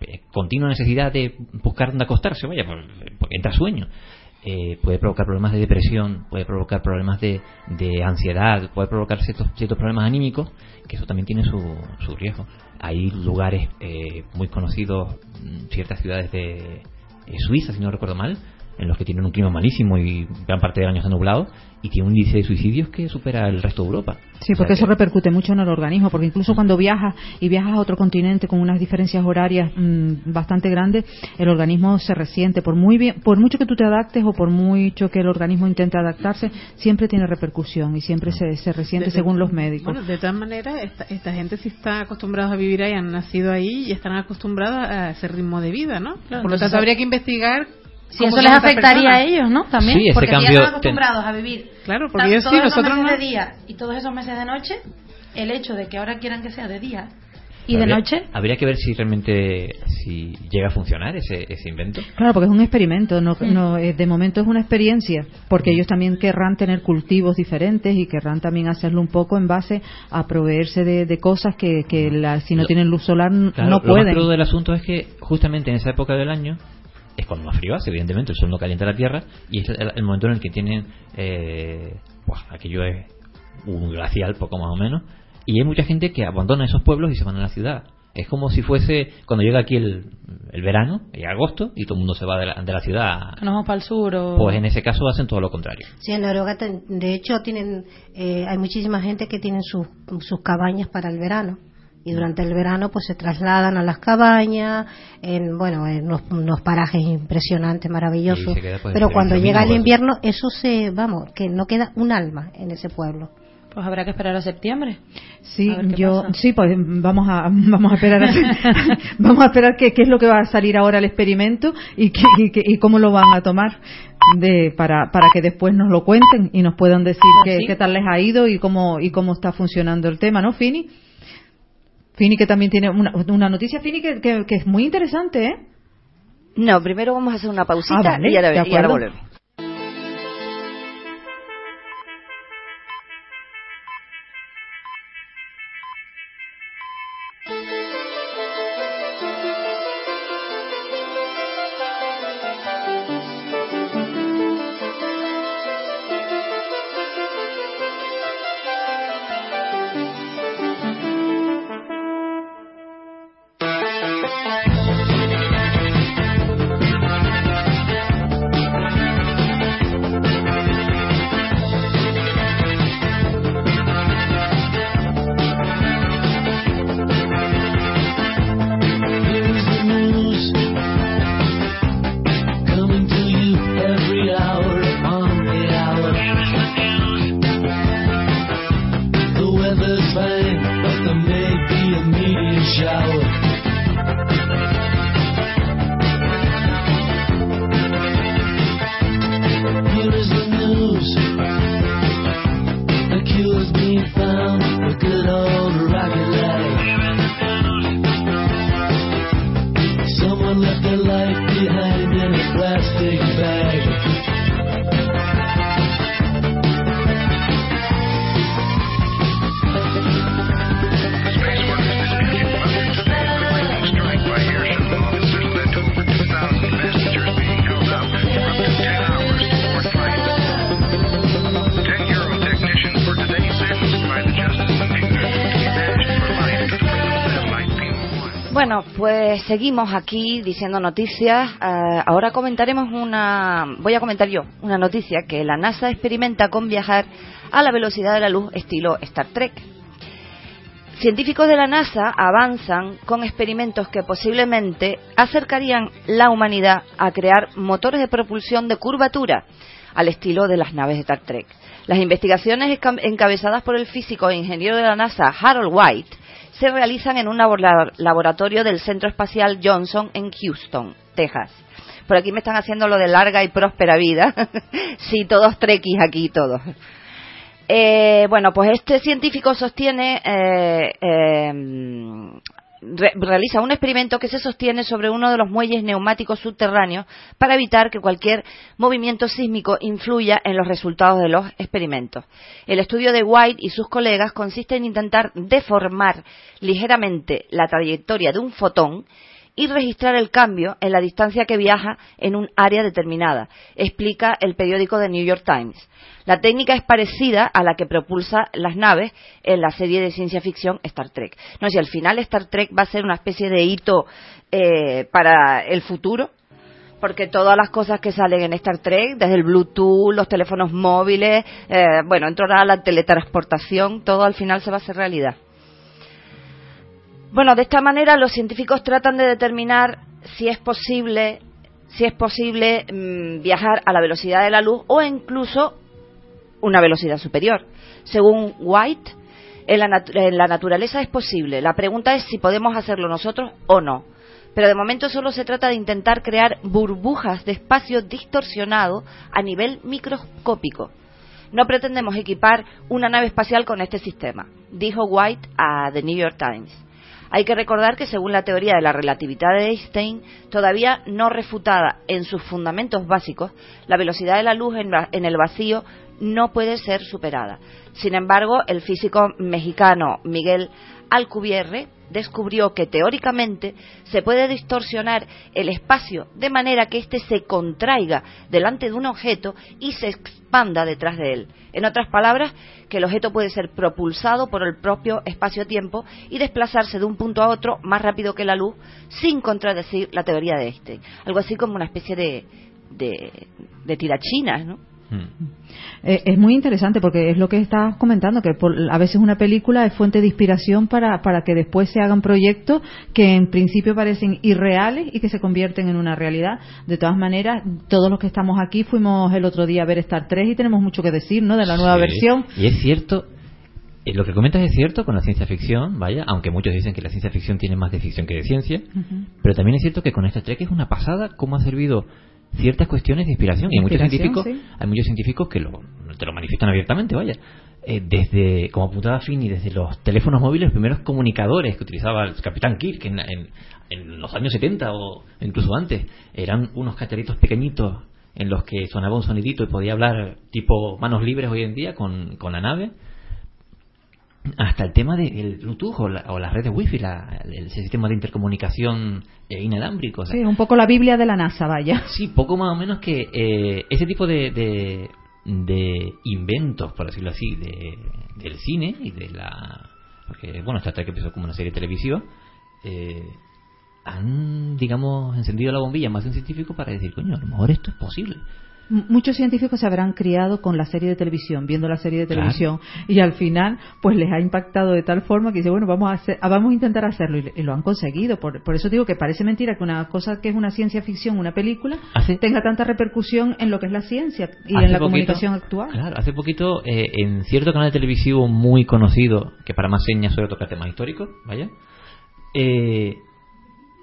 eh, continua necesidad de buscar dónde acostarse? Vaya, pues, porque entra sueño. Eh, puede provocar problemas de depresión, puede provocar problemas de, de ansiedad, puede provocar ciertos, ciertos problemas anímicos, que eso también tiene su, su riesgo. Hay lugares eh, muy conocidos, mm, ciertas ciudades de eh, Suiza, si no recuerdo mal, en los que tienen un clima malísimo y gran parte del año está nublado y tiene un índice de suicidios que supera el resto de Europa. Sí, O sea porque eso que- repercute mucho en el organismo, porque incluso cuando viajas y viajas a otro continente con unas diferencias horarias mm, bastante grandes, el organismo se resiente. Por muy bien, por mucho que tú te adaptes o por mucho que el organismo intente adaptarse, siempre tiene repercusión y siempre se, se resiente De- según los médicos. Bueno, de todas maneras, esta, esta gente sí está acostumbrada a vivir ahí, han nacido ahí y están acostumbrados a ese ritmo de vida, ¿no? Por lo entonces tanto, habría que investigar Si cómo eso les afectaría a ellos, ¿no? También. Sí, ese porque si ya cambio están ten- acostumbrados a vivir Claro, porque tan- ellos sí, todos esos nosotros meses no. de día y todos esos meses de noche, el hecho de que ahora quieran que sea de día ¿Y de noche? Habría que ver si realmente si llega a funcionar ese, ese invento. Claro, porque es un experimento, no, no, eh, de momento es una experiencia, porque ellos también querrán tener cultivos diferentes y querrán también hacerlo un poco en base a proveerse de, de cosas que, que la- si no Lo- tienen luz solar Claro, no Lo más pueden. crudo del asunto es que justamente en esa época del año es cuando más frío hace, evidentemente, el sol no calienta la tierra y es el, el momento en el que tienen, eh, pues, aquello es un glacial, poco más o menos, y hay mucha gente que abandona esos pueblos y se van a la ciudad. Es como si fuese cuando llega aquí el, el verano, y agosto, y todo el mundo se va de la, de la ciudad. Nos vamos para el sur o... Pues en ese caso hacen todo lo contrario. Sí, en Noruega, de hecho, tienen, eh, hay muchísima gente que tienen sus, sus cabañas para el verano. Y durante el verano, pues se trasladan a las cabañas, en, bueno, en unos, unos parajes impresionantes, maravillosos. Pues, Pero cuando llega el invierno, eso se, vamos, que no queda un alma en ese pueblo. Pues habrá que esperar a septiembre. Sí, A yo pasa. sí, pues vamos a vamos a esperar a- vamos a esperar qué qué es lo que va a salir ahora el experimento y qué- y, qué- y cómo lo van a tomar de para para que después nos lo cuenten y nos puedan decir Pues qué, sí. qué tal les ha ido y cómo y cómo está funcionando el tema, ¿no, Fini? Fini que también tiene una, una noticia Fini que, que, que es muy interesante, ¿eh? No, primero vamos a hacer una pausita Ah, vale, y, ahora, y ahora volvemos. Seguimos aquí diciendo noticias. Eh, ahora comentaremos una. Voy a comentar yo una noticia que la NASA experimenta con viajar a la velocidad de la luz estilo Star Trek. Científicos de la NASA avanzan con experimentos que posiblemente acercarían la humanidad a crear motores de propulsión de curvatura al estilo de las naves de Star Trek. Las investigaciones encabezadas por el físico e ingeniero de la NASA Harold White se realizan en un labora- laboratorio del Centro Espacial Johnson en Houston, Texas. Por aquí me están haciendo lo de larga y próspera vida. sí, todos trekkies aquí, todos. Eh, bueno, pues este científico sostiene, eh, eh, re- realiza un experimento que se sostiene sobre uno de los muelles neumáticos subterráneos para evitar que cualquier movimiento sísmico influya en los resultados de los experimentos. El estudio de White y sus colegas consiste en intentar deformar ligeramente la trayectoria de un fotón y registrar el cambio en la distancia que viaja en un área determinada, explica el periódico The New York Times. La técnica es parecida a la que propulsa las naves en la serie de ciencia ficción Star Trek. No sé, al final Star Trek va a ser una especie de hito eh, para el futuro, porque todas las cosas que salen en Star Trek, desde el Bluetooth, los teléfonos móviles, eh, bueno, entrará la teletransportación, todo al final se va a hacer realidad. Bueno, de esta manera los científicos tratan de determinar si es posible, si es posible mm, viajar a la velocidad de la luz o incluso una velocidad superior. Según White, en la, en la naturaleza es posible. La pregunta es si podemos hacerlo nosotros o no. Pero de momento solo se trata de intentar crear burbujas de espacio distorsionado a nivel microscópico. No pretendemos equipar una nave espacial con este sistema, dijo White a The New York Times. Hay que recordar que según la teoría de la relatividad de Einstein, todavía no refutada en sus fundamentos básicos, la velocidad de la luz en, el vacío no puede ser superada. Sin embargo, el físico mexicano Miguel Alcubierre descubrió que teóricamente se puede distorsionar el espacio de manera que éste se contraiga delante de un objeto y se expanda detrás de él. En otras palabras, que el objeto puede ser propulsado por el propio espacio-tiempo y desplazarse de un punto a otro más rápido que la luz sin contradecir la teoría de Einstein. Algo así como una especie de, de, de tirachinas, ¿no? Eh, es muy interesante porque es lo que estabas comentando, que por- a veces una película es fuente de inspiración para, para que después se hagan proyectos que en principio parecen irreales y que se convierten en una realidad. De todas maneras, todos los que estamos aquí fuimos el otro día a ver Star 3 y tenemos mucho que decir, ¿no? De la nueva Sí. versión. Y es cierto, eh, lo que comentas es cierto con la ciencia ficción, vaya, aunque muchos dicen que la ciencia ficción tiene más de ficción que de ciencia, pero también es cierto que con Star Trek es una pasada cómo ha servido ciertas cuestiones de inspiración. Y hay muchos científicos, sí. hay muchos científicos que lo, te lo manifiestan abiertamente, vaya. Eh, desde, como apuntaba Fini, desde los teléfonos móviles, los primeros comunicadores que utilizaba el Capitán Kirk en, en- en los años 70 o incluso antes, eran unos cacharritos pequeñitos en los que sonaba un sonidito y podía hablar tipo manos libres hoy en día con, con la nave hasta el tema del Bluetooth o, la- o las redes Wi-Fi, la- el, sistema de intercomunicación eh, inalámbrico. o sea, Sí, un poco la Biblia de la NASA, vaya. Sí, poco más o menos que eh, ese tipo de, de, de inventos, por decirlo así, de, del cine y de la... Porque, bueno, Star Trek empezó como una serie televisiva. eh, han, digamos, encendido la bombilla más de un científico para decir, coño, a lo mejor esto es posible. Muchos científicos se habrán criado con la serie de televisión, viendo la serie de Claro. televisión, y al final, pues les ha impactado de tal forma que dice, bueno, vamos a, hacer, ah, vamos a intentar hacerlo, y, y lo han conseguido. Por, por eso digo que parece mentira que una cosa que es una ciencia ficción, una película, Hace- tenga tanta repercusión en lo que es la ciencia y en la poquito- comunicación actual. Claro, hace poquito eh, en cierto canal televisivo muy conocido, que para más señas suele tocar temas históricos, vaya, eh,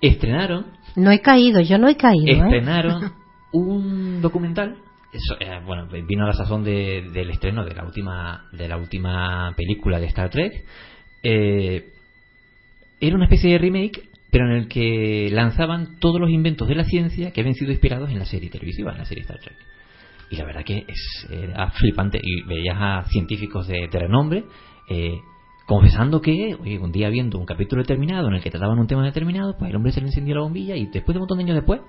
estrenaron No he caído, yo no he caído. ¿eh? un documental. Eso, eh, bueno vino a la sazón de- del estreno de la última de la última película de Star Trek. Eh, era una especie de remake pero en el que lanzaban todos los inventos de la ciencia que habían sido inspirados en la serie televisiva en la serie Star Trek. Y la verdad que es, flipante. Y veías a científicos de, de renombre eh, confesando que oye, un día viendo un capítulo determinado en el que trataban un tema determinado pues el hombre se le encendió la bombilla y después de un montón de años después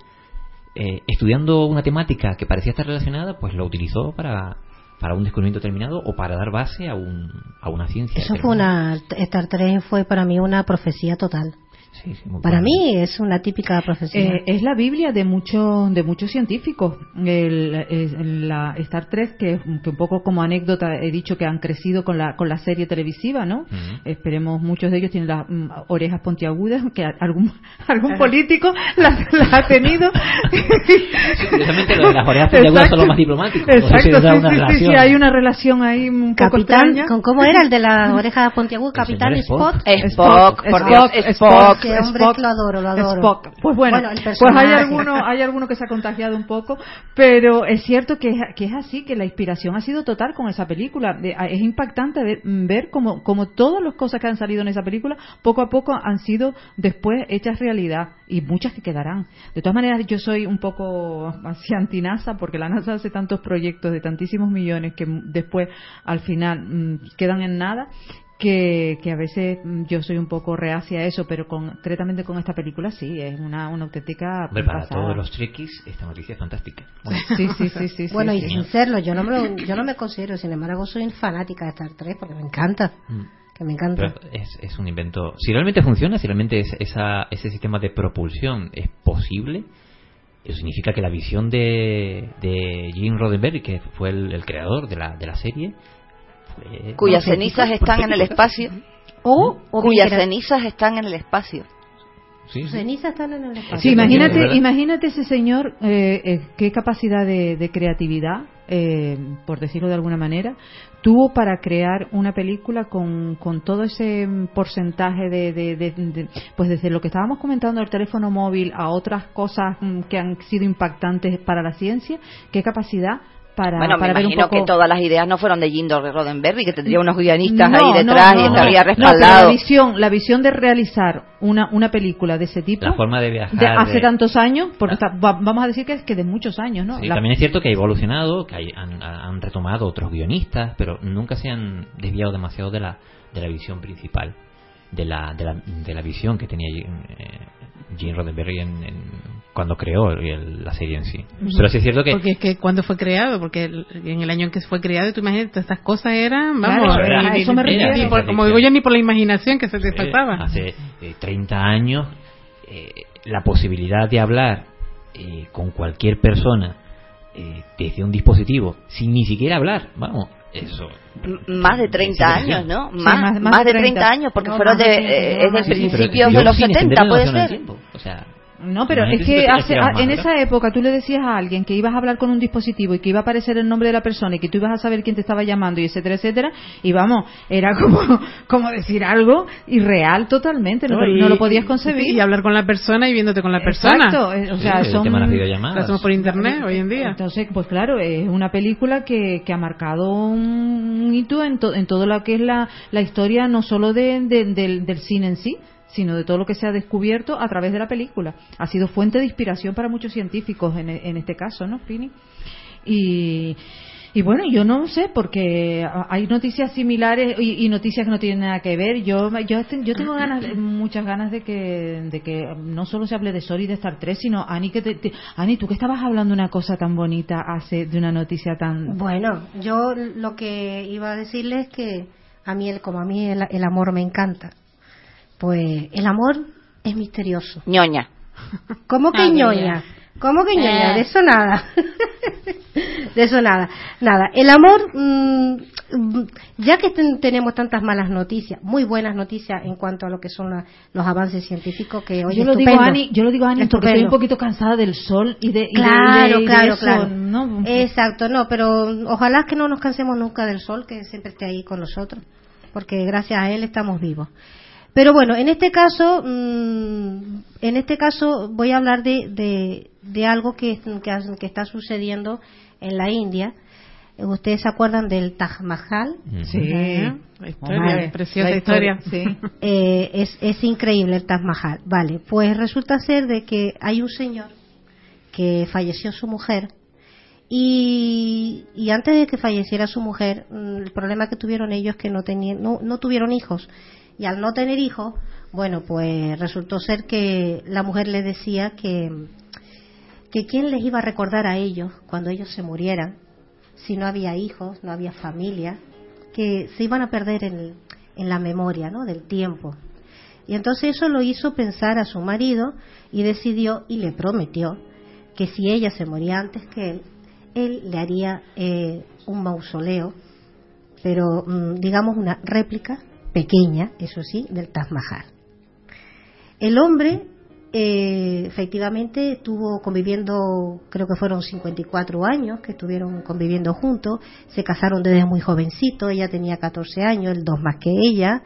eh, estudiando una temática que parecía estar relacionada pues lo utilizó para para un descubrimiento determinado o para dar base a un a una ciencia Eso fue una. Star 3 fue para mí una profecía total. Sí, sí, muy Para mí es una típica profecía. Eh, es la Biblia de muchos de muchos científicos. El, es- la Star Trek, que, que un poco como anécdota he dicho que han crecido con la con la serie televisiva, ¿no? Ujú. Esperemos, muchos de ellos tienen las mm, orejas pontiagudas, que algún algún político las, las ha tenido. Curiosamente, lo de las orejas puntiagudas son lo más diplomático. Exacto, sí, sí, sí, relación. sí, hay una relación ahí un poco Capitán, extraña. ¿con ¿cómo era el de las orejas pontiagudas? El Capitán Spock. Spock. Spock, por Dios, Spock. Qué hombre, Spock, lo adoro, lo adoro. Spock. Pues bueno, pues hay alguno, hay alguno que se ha contagiado un poco, pero es cierto que es, que es así, que la inspiración ha sido total con esa película. Es impactante ver, ver cómo, cómo todas las cosas que han salido en esa película, poco a poco han sido después hechas realidad y muchas que quedarán. De todas maneras, yo soy un poco así anti-NASA porque la NASA hace tantos proyectos de tantísimos millones que después al final mm, quedan en nada que, que a veces mm, yo soy un poco reacia a eso, pero concretamente con esta película sí, es una, una auténtica Hombre, para pasada. todos los trekkies, esta noticia es fantástica. Bueno, Sí, sí, sí, sí. Bueno, sí, y sí. sin serlo, yo no, me lo- yo no me considero, sin embargo, soy fanática de Star 3 porque me encanta. mm. Que me encanta. Pero es, es un invento. Si realmente funciona, si realmente es- esa, ese sistema de propulsión es posible, eso significa que la visión de, de Gene Roddenberry, que fue el, el creador de la, de la serie, fue Cuyas cenizas están en el espacio. O, o Cuyas cenizas están en el espacio. Sí, cenizas están en el espacio. Sí, imagínate, ¿verdad? imagínate ese señor, eh, eh, qué capacidad de, de creatividad, eh, por decirlo de alguna manera, tuvo para crear una película con, con todo ese porcentaje de, de- de- de- pues desde lo que estábamos comentando del teléfono móvil a otras cosas mm, que han sido impactantes para la ciencia, qué capacidad para, bueno, para me ver un imagino poco... que todas las ideas no fueron de Jindor Roddenberry, que tendría unos guionistas No, ahí detrás no, y estaría respaldado. la visión, la visión de realizar una, una película de ese tipo La forma de viajar. de hace de- tantos años, porque está- va- vamos a decir que es que de muchos años, ¿no? Sí, La- también es cierto que ha evolucionado, que hay- han, han retomado otros guionistas, pero nunca se han desviado demasiado de la, de la visión principal, de la, de la, de la visión que tenía eh, Gene Roddenberry en, en- cuando creó el- la serie en sí. Pero sí es cierto que Porque es que cuando fue creado, porque el- en el año en que fue creado, tú imagínate, todas estas cosas eran, Claro, vamos, era- ni- a ni- eso me refiero. ni por- como digo yo, ni por la imaginación que se te eh, pasaba. hace eh, 30 años eh, la posibilidad de hablar eh, con cualquier persona eh, desde un dispositivo sin ni siquiera hablar, vamos, eso. M- Más de 30 Sí, años, ¿no? Sí, más, más- más de de 30 30 años, porque No, fueron de, de 30, eh, no, es más del de Sí, pero principio de los sin 70, extenderme puede el ser. tiempo, O sea, No, pero es que hace, tiras a- más, en esa época tú le decías a alguien que ibas a hablar con un dispositivo y que iba a aparecer el nombre de la persona y que tú ibas a saber quién te estaba llamando y etcétera, etcétera, y vamos, era como, como decir algo irreal totalmente, no, y- no lo podías concebir. Y hablar con la persona y viéndote con la persona. Exacto, eh, o sea, Sí, son... las hacemos por internet hoy en día. Entonces, pues claro, es una película que, que ha marcado un hito en, to- en todo lo que es la, la historia, no solo de- de- del, del cine en sí, sino de todo lo que se ha descubierto a través de la película. Ha sido fuente de inspiración para muchos científicos en, e- en este caso, ¿no, Pini? Y, y bueno, yo no sé, porque hay noticias similares y, noticias que no tienen nada que ver. Yo, yo, yo tengo ganas, muchas ganas de que, de que no solo se hable de Sol y de Star 3, sino, Ani, que te, Ani, tú que estabas hablando una cosa tan bonita hace, de una noticia tan... Bueno, yo lo que iba a decirles es que a mí, el, como a mí el amor me encanta, pues el amor es misterioso. ñoña. ¿Cómo que Ah, ñoña? ¿Cómo que ñoña? Eh. De eso nada. de eso nada. Nada. El amor, mm, ya que ten- tenemos tantas malas noticias, muy buenas noticias en cuanto a lo que son la- los avances científicos que hoy yo lo digo Ani, yo lo digo Ani porque estoy un poquito cansada del sol y de, y de- y de- Claro, y de claro, eso, claro. ¿no? Exacto, no, pero ojalá que no nos cansemos nunca del sol, que siempre esté ahí con nosotros, porque gracias a él estamos vivos. Pero bueno, en este caso, mm, en este caso voy a hablar de, de, de algo que, que, que está sucediendo en la India. Ustedes se acuerdan del Taj Mahal, Sí. La historia, preciosa la historia. Sí. Eh, es, es increíble el Taj Mahal. Vale, pues resulta ser de que hay un señor que falleció su mujer y, y antes de que falleciera su mujer, mm, el problema que tuvieron ellos es que no, tenían, no, no tuvieron hijos. Y al no tener hijos, bueno, pues resultó ser que la mujer le decía que, que quién les iba a recordar a ellos cuando ellos se murieran, si no había hijos, no había familia, que se iban a perder en, en la memoria ¿no? del tiempo. Y entonces eso lo hizo pensar a su marido y decidió y le prometió que si ella se moría antes que él, él le haría eh, un mausoleo, pero mm, digamos una réplica pequeña, eso sí, del Taj. El hombre eh, efectivamente estuvo conviviendo, creo que fueron 54 años que estuvieron conviviendo juntos, se casaron desde muy jovencito, ella tenía 14 años, él dos más que ella,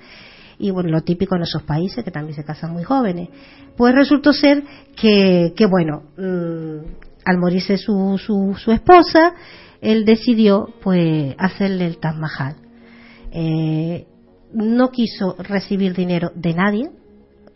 y bueno, lo típico en esos países que también se casan muy jóvenes. Pues resultó ser que, bueno, mm, al morirse su, esposa, él decidió pues hacerle el Taj. Eh, no quiso recibir dinero de nadie,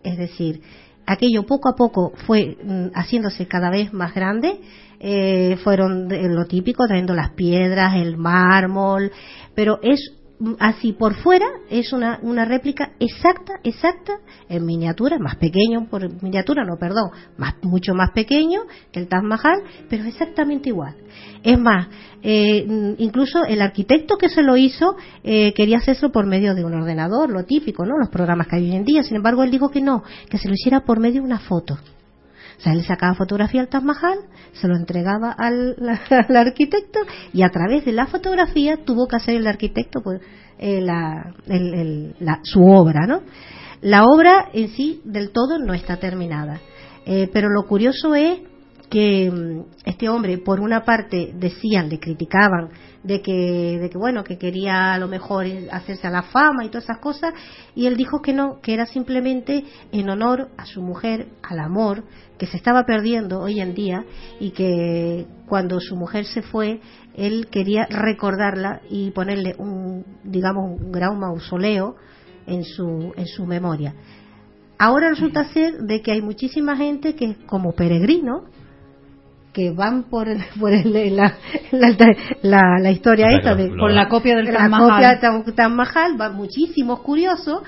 es decir, aquello poco a poco fue mm, haciéndose cada vez más grande, eh, fueron lo típico, trayendo las piedras, el mármol, pero es así por fuera, es una, una réplica exacta, exacta, en miniatura, más pequeño, por miniatura, no, perdón, más, mucho más pequeño que el Taj Mahal, pero exactamente igual. Es más, eh, incluso el arquitecto que se lo hizo eh, quería hacerlo por medio de un ordenador, lo típico, ¿no? Los programas que hay hoy en día. Sin embargo, él dijo que no, que se lo hiciera por medio de una foto. O sea, él sacaba fotografía al Taj Mahal, se lo entregaba al, arquitecto y a través de la fotografía tuvo que hacer el arquitecto pues, eh, la- su obra, ¿no? La obra en sí del todo no está terminada, Eh, pero lo curioso es que mm, este hombre, por una parte, decían, le criticaban de que, de que bueno, que quería a lo mejor hacerse a la fama y todas esas cosas, y él dijo que no, que era simplemente en honor a su mujer, al amor que se estaba perdiendo hoy en día y que cuando su mujer se fue, él quería recordarla y ponerle un, digamos, un gran mausoleo en su, en su memoria. Ahora resulta ser de que hay muchísima gente que como peregrinos que van por, el- por el- la, la, la- la historia O sea, esta de, lo- Por la copia del la Taj Mahal. copia de Taj- Taj Mahal, van muchísimos curiosos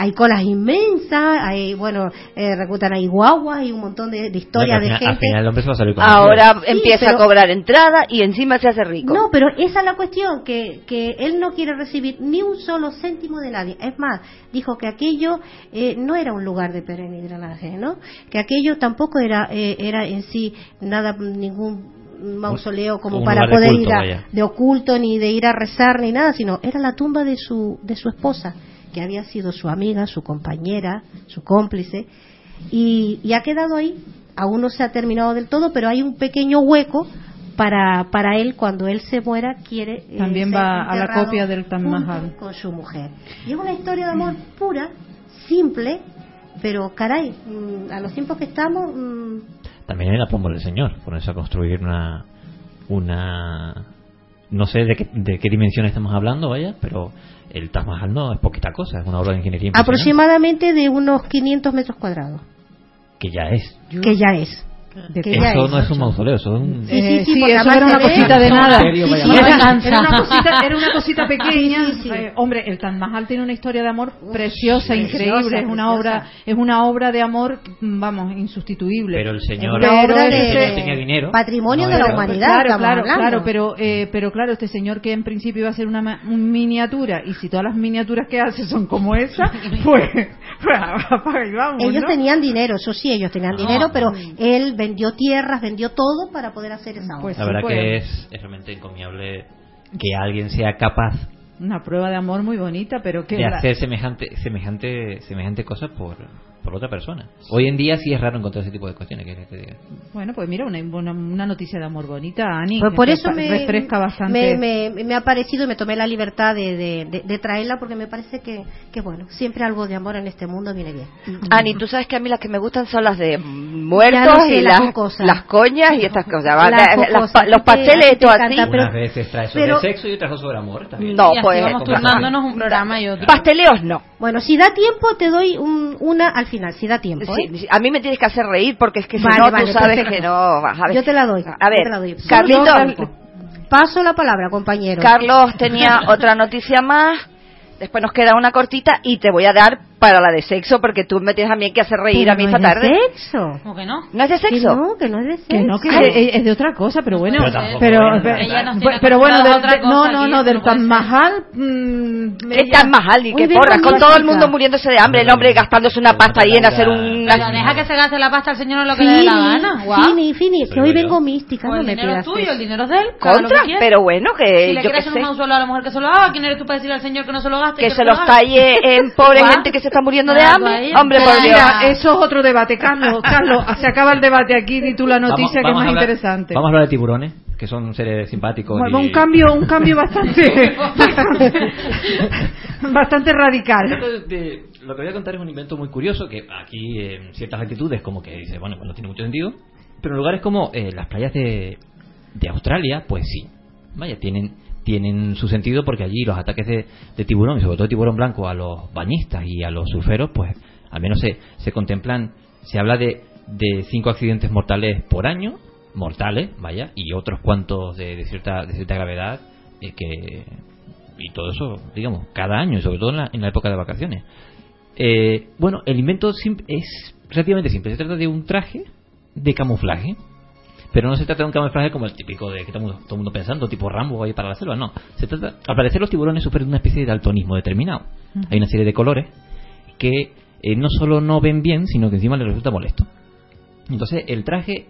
hay colas inmensas, hay, bueno, eh, reclutan ahí guaguas y un montón de, de historias de final, al gente. final se va a salir con Ahora Sí, empieza pero- a cobrar entrada y encima se hace rico. No, pero esa es la cuestión, que, que él no quiere recibir ni un solo céntimo de nadie. Es más, dijo que aquello eh, no era un lugar de peregrinaje, ¿no? Que aquello tampoco era, eh, era en sí nada, ningún mausoleo como para de poder culto, ir a, de oculto ni de ir a rezar ni nada, sino era la tumba de su, de su esposa, que había sido su amiga, su compañera, su cómplice, y, y ha quedado ahí. Aún no se ha terminado del todo, pero hay un pequeño hueco para, para él cuando él se muera quiere eh, También ser va a la copia del Taj Mahal. con su mujer y es una historia de amor pura simple pero caray mm, a los tiempos que estamos mm, También era por del Señor, ponerse a construir una. una no sé de qué, de qué dimensión estamos hablando, vaya, pero el Taj Mahal no es poquita cosa, es una obra de ingeniería aproximadamente de unos 500 metros cuadrados. Que ya es. que ya es que ya Eso es. no es un mausoleo, eso es un. Sí, sí, Eh, sí, sí, porque eso era una cosita de nada. Serio, Sí, era, era una cosita, era una cosita pequeña. Sí, sí, sí. Eh, hombre, el Taj Mahal tiene una historia de amor preciosa, preciosa, increíble. Es una preciosa. obra, es una obra de amor, mm, vamos, insustituible. Pero el señor. una obra Pero de, ese- tenía dinero. patrimonio No de la humanidad Claro, claro, claro, pero, eh, pero claro, este señor que en principio iba a hacer una ma- un miniatura, y si todas las miniaturas que hace son como esa, pues, pues vamos, ellos ¿no? tenían dinero, eso sí, ellos tenían dinero, pero él vendió tierras, vendió todo para poder hacer esa obra. Pues La sí, verdad que es, es realmente encomiable que alguien sea capaz Una prueba de amor muy bonita, pero que... de la- hacer semejante semejante semejante cosa por, por otra persona. Hoy en día sí es raro encontrar ese tipo de cuestiones, que te diga. Bueno, pues mira, una, una, una noticia de amor bonita, Ani. Pues por eso me, refresca bastante. me, me- me ha parecido y me tomé la libertad de, de- de- de traerla porque me parece que, que, bueno, siempre algo de amor en este mundo viene bien. Ani, tú sabes que a mí las que me gustan son las de muertos sé, y las las, las coñas y estas cosas. Las los pasteles estos encanta, así. pero- Unas veces trae sobre pero- sexo y otras sobre amor. bien. No, y pues vamos turnándonos un programa y otro. pasteleos no. Bueno, si da tiempo te doy un- una al final, si da tiempo. ¿eh? Sí, a mí me tienes que hacer reír porque es que si Vale, no vale, tú sabes perfecto. que no vas a ver. Yo te la doy. A ver, doy. Carlitos, Paso la palabra, compañero. Carlos tenía otra noticia más. Después nos queda una cortita y te voy a dar para la de sexo porque tú me tienes a mí que hacer reír Pero a mí no esta es de tarde. sexo. ¿Cómo que no? ¿No es de Que sexo? no, que no es de sexo. Que no, que Ay. es, es de otra cosa, pero bueno. Pero bueno, de- de- otra no, cosa no, no, del no puede Taj ser. Mahal. mm, ¿Qué tan majal y qué porras? Con todo el mundo muriéndose de hambre, el hombre gastándose una pasta ahí en hacer un... Pero deja que se gaste la pasta al señor en lo que le dé Fini, la gana. Fini, Fini, que hoy vengo mística, no el me dinero es tuyo, el dinero es de él. que haga Contra, que pero bueno, que si le hacer sé. un mausoleo a la mujer que se lo haga, ¿quién eres tú para decirle al señor que no se lo Que se lo los talle en pobre gente que se está muriendo de hambre. Hombre, por Dios. Mira, eso es otro debate, Carlos. Carlos, se acaba el debate aquí, di tú la noticia que es más hablar- interesante. Vamos a hablar de tiburones, que son seres simpáticos. Bueno, y- un cambio, un cambio bastante, bastante radical. De- de- lo que voy a contar es un invento muy curioso que aquí en ciertas latitudes como que dice, bueno, pues no tiene mucho sentido, pero en lugares como eh, las playas de, de Australia, pues sí. Vaya, tienen tienen su sentido porque allí los ataques de, de tiburón y sobre todo tiburón blanco a los bañistas y a los surferos, pues al menos se, se contemplan, se habla de, de cinco accidentes mortales por año, mortales, vaya, y otros cuantos de, de cierta de cierta gravedad eh, que y todo eso, digamos, cada año, y sobre todo en la, en la época de vacaciones. Eh, bueno, el invento es relativamente simple. Se trata de un traje de camuflaje. Pero no se trata de un camuflaje como el típico de que todo el mundo, todo el mundo pensando, tipo Rambo ahí para la selva. No. Se trata, al parecer los tiburones sufren una especie de daltonismo determinado. Hay una serie de colores que eh, no solo no ven bien, sino que encima les resulta molesto. Entonces el traje